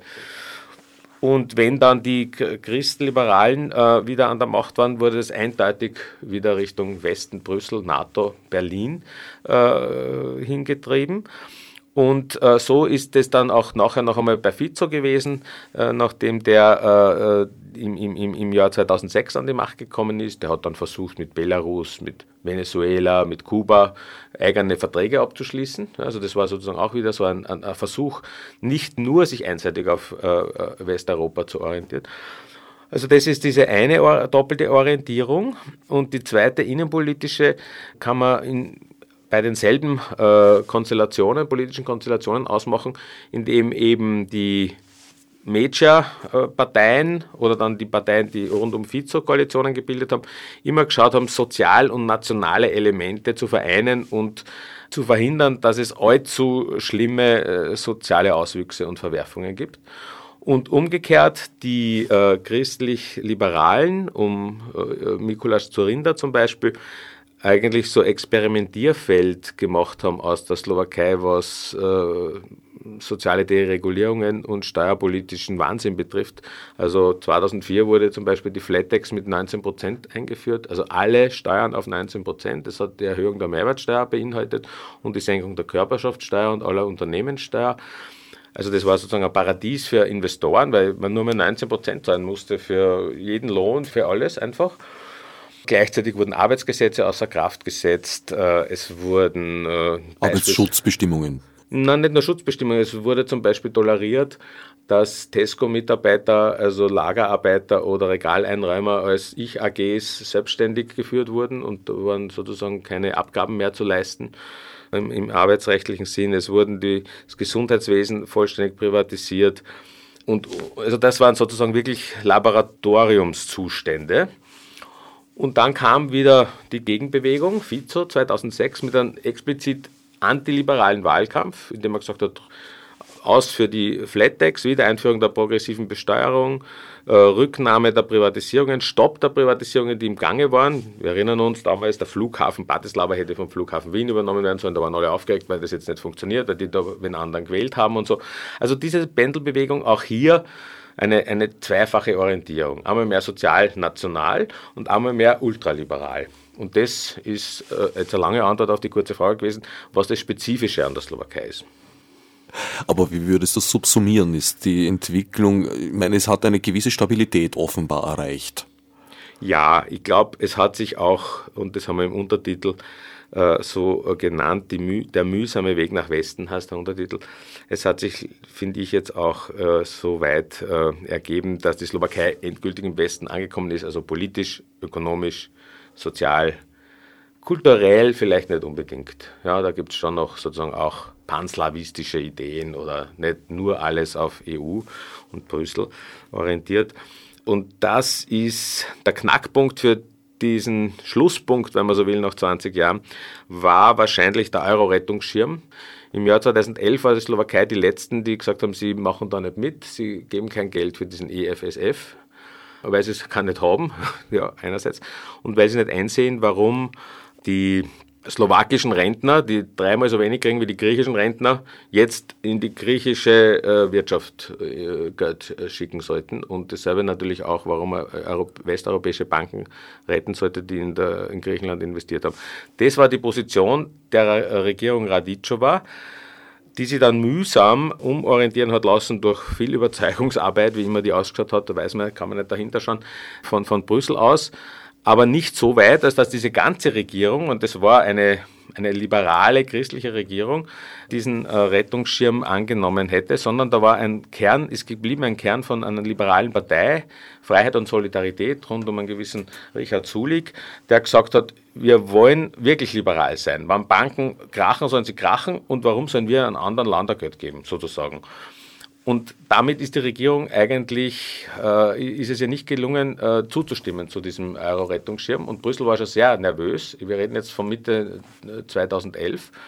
Und wenn dann die Christliberalen äh, wieder an der Macht waren, wurde es eindeutig wieder Richtung Westen, Brüssel, NATO, Berlin äh, hingetrieben. Und äh, so ist es dann auch nachher noch einmal bei Fico gewesen, äh, nachdem der äh, im, im, im Jahr 2006 an die Macht gekommen ist. Der hat dann versucht, mit Belarus, mit Venezuela, mit Kuba eigene Verträge abzuschließen. Also das war sozusagen auch wieder so ein, ein, ein Versuch, nicht nur sich einseitig auf äh, äh, Westeuropa zu orientieren. Also das ist diese eine doppelte Orientierung. Und die zweite innenpolitische kann man in bei denselben äh, Konstellationen, politischen Konstellationen ausmachen, indem eben die Major-Parteien oder dann die Parteien, die rund um Fico-Koalitionen gebildet haben, immer geschaut haben, sozial und nationale Elemente zu vereinen und zu verhindern, dass es allzu schlimme äh, soziale Auswüchse und Verwerfungen gibt. Und umgekehrt die äh, christlich-liberalen, um äh, Mikuláš Zurinda zum Beispiel, eigentlich so Experimentierfeld gemacht haben aus der Slowakei, was äh, soziale Deregulierungen und steuerpolitischen Wahnsinn betrifft. Also 2004 wurde zum Beispiel die Flatex mit 19 Prozent eingeführt, also alle Steuern auf 19 Prozent. Das hat die Erhöhung der Mehrwertsteuer beinhaltet und die Senkung der Körperschaftssteuer und aller Unternehmenssteuer. Also das war sozusagen ein Paradies für Investoren, weil man nur mehr 19 Prozent zahlen musste für jeden Lohn, für alles einfach. Gleichzeitig wurden Arbeitsgesetze außer Kraft gesetzt. Äh, es wurden äh, Arbeitsschutzbestimmungen. Nein, nicht nur Schutzbestimmungen. Es wurde zum Beispiel toleriert, dass Tesco-Mitarbeiter, also Lagerarbeiter oder Regaleinräumer als Ich-AGs selbstständig geführt wurden und da waren sozusagen keine Abgaben mehr zu leisten im, im arbeitsrechtlichen Sinn. Es wurden die, das Gesundheitswesen vollständig privatisiert. Und also das waren sozusagen wirklich Laboratoriumszustände. Und dann kam wieder die Gegenbewegung, Fico 2006, mit einem explizit antiliberalen Wahlkampf, in dem er gesagt hat, aus für die Flat Tax, Wiedereinführung der progressiven Besteuerung, äh, Rücknahme der Privatisierungen, Stopp der Privatisierungen, die im Gange waren. Wir erinnern uns, damals der Flughafen Bratislava hätte vom Flughafen Wien übernommen werden sollen, da waren alle aufgeregt, weil das jetzt nicht funktioniert, weil die da den anderen gewählt haben und so. Also diese Pendelbewegung auch hier eine, eine zweifache Orientierung. Einmal mehr sozial-national und einmal mehr ultraliberal. Und das ist äh, jetzt eine lange Antwort auf die kurze Frage gewesen, was das Spezifische an der Slowakei ist. Aber wie würdest du das subsumieren? Ist die Entwicklung, ich meine, es hat eine gewisse Stabilität offenbar erreicht. Ja, ich glaube, es hat sich auch, und das haben wir im Untertitel so äh, genannt, Müh der mühsame Weg nach Westen heißt der Untertitel. Es hat sich, finde ich, jetzt auch äh, so weit äh, ergeben, dass die Slowakei endgültig im Westen angekommen ist, also politisch, ökonomisch, sozial, kulturell vielleicht nicht unbedingt. Ja, da gibt es schon noch sozusagen auch panslawistische Ideen oder nicht nur alles auf EU und Brüssel orientiert. Und das ist der Knackpunkt für diesen Schlusspunkt, wenn man so will, nach 20 Jahren, war wahrscheinlich der Euro-Rettungsschirm. Im Jahr 2011 war die Slowakei die letzten, die gesagt haben, sie machen da nicht mit, sie geben kein Geld für diesen EFSF, weil sie es kann nicht haben, (laughs) ja, einerseits, und weil sie nicht einsehen, warum die slowakischen Rentner, die dreimal so wenig kriegen wie die griechischen Rentner, jetzt in die griechische äh, Wirtschaft äh, Geld äh, schicken sollten. Und dasselbe natürlich auch, warum man äh, westeuropäische Banken retten sollte, die in, der, in Griechenland investiert haben. Das war die Position der Regierung Radicova die sie dann mühsam umorientieren hat lassen durch viel Überzeugungsarbeit, wie immer die ausgeschaut hat, da weiß man, kann man nicht dahinter schauen, von, von Brüssel aus. Aber nicht so weit, als dass diese ganze Regierung, und das war eine eine liberale christliche Regierung diesen äh, Rettungsschirm angenommen hätte, sondern da war ein Kern, ist geblieben ein Kern von einer liberalen Partei, Freiheit und Solidarität rund um einen gewissen Richard Sulik, der gesagt hat, wir wollen wirklich liberal sein. Wenn Banken krachen, sollen sie krachen und warum sollen wir einem anderen Land Geld geben, sozusagen. Und damit ist die Regierung eigentlich, äh, ist es ja nicht gelungen, äh, zuzustimmen zu diesem Euro-Rettungsschirm. Und Brüssel war schon sehr nervös. Wir reden jetzt von Mitte 2011. Äh,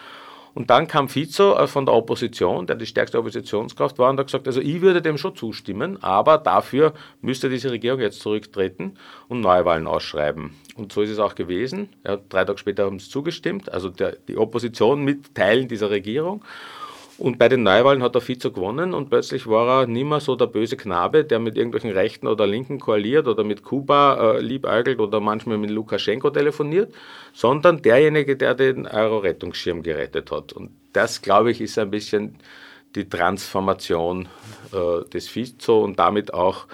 und dann kam Fico äh, von der Opposition, der die stärkste Oppositionskraft war, und hat gesagt, also ich würde dem schon zustimmen, aber dafür müsste diese Regierung jetzt zurücktreten und Neuwahlen ausschreiben. Und so ist es auch gewesen. Ja, drei Tage später haben sie zugestimmt, also der, die Opposition mit Teilen dieser Regierung. Und bei den Neuwahlen hat der Vizo gewonnen und plötzlich war er nicht mehr so der böse Knabe, der mit irgendwelchen Rechten oder Linken koaliert oder mit Kuba äh, liebäugelt oder manchmal mit Lukaschenko telefoniert, sondern derjenige, der den Euro-Rettungsschirm gerettet hat. Und das, glaube ich, ist ein bisschen die Transformation äh, des Vizo und damit auch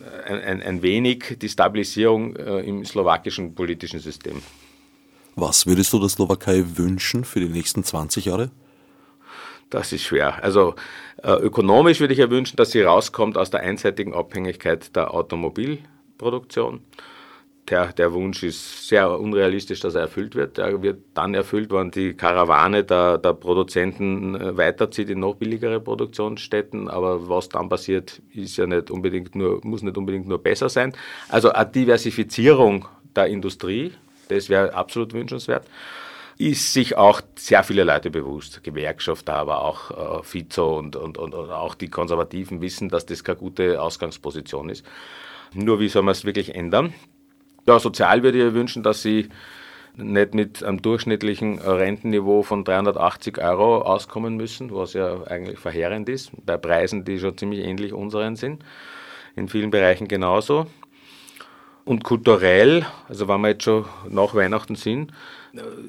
äh, ein, ein, ein wenig die Stabilisierung äh, im slowakischen politischen System. Was würdest du der Slowakei wünschen für die nächsten 20 Jahre? Das ist schwer. Also äh, ökonomisch würde ich ja wünschen, dass sie rauskommt aus der einseitigen Abhängigkeit der Automobilproduktion. Der, der Wunsch ist sehr unrealistisch, dass er erfüllt wird. Er wird dann erfüllt, wenn die Karawane der, der Produzenten äh, weiterzieht in noch billigere Produktionsstätten. Aber was dann passiert, ist ja nicht unbedingt nur, muss nicht unbedingt nur besser sein. Also eine Diversifizierung der Industrie, das wäre absolut wünschenswert ist sich auch sehr viele Leute bewusst, Gewerkschafter, aber auch äh, Fizo und, und, und, und, auch die Konservativen wissen, dass das keine gute Ausgangsposition ist. Nur wie soll man es wirklich ändern? Ja, sozial würde ich wünschen, dass sie nicht mit einem durchschnittlichen Rentenniveau von 380 Euro auskommen müssen, was ja eigentlich verheerend ist, bei Preisen, die schon ziemlich ähnlich unseren sind. In vielen Bereichen genauso. Und kulturell, also wenn wir jetzt schon nach Weihnachten sind,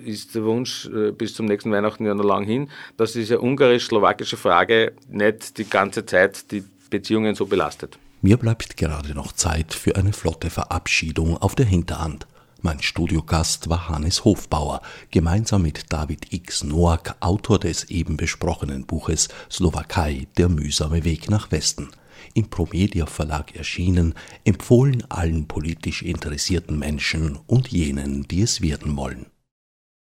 ist der Wunsch äh, bis zum nächsten Weihnachten ja noch lang hin, dass diese ungarisch-slowakische Frage nicht die ganze Zeit die Beziehungen so belastet. Mir bleibt gerade noch Zeit für eine flotte Verabschiedung auf der Hinterhand. Mein Studiogast war Hannes Hofbauer, gemeinsam mit David X. Noack, Autor des eben besprochenen Buches Slowakei, der mühsame Weg nach Westen im Promedia Verlag erschienen, empfohlen allen politisch interessierten Menschen und jenen, die es werden wollen.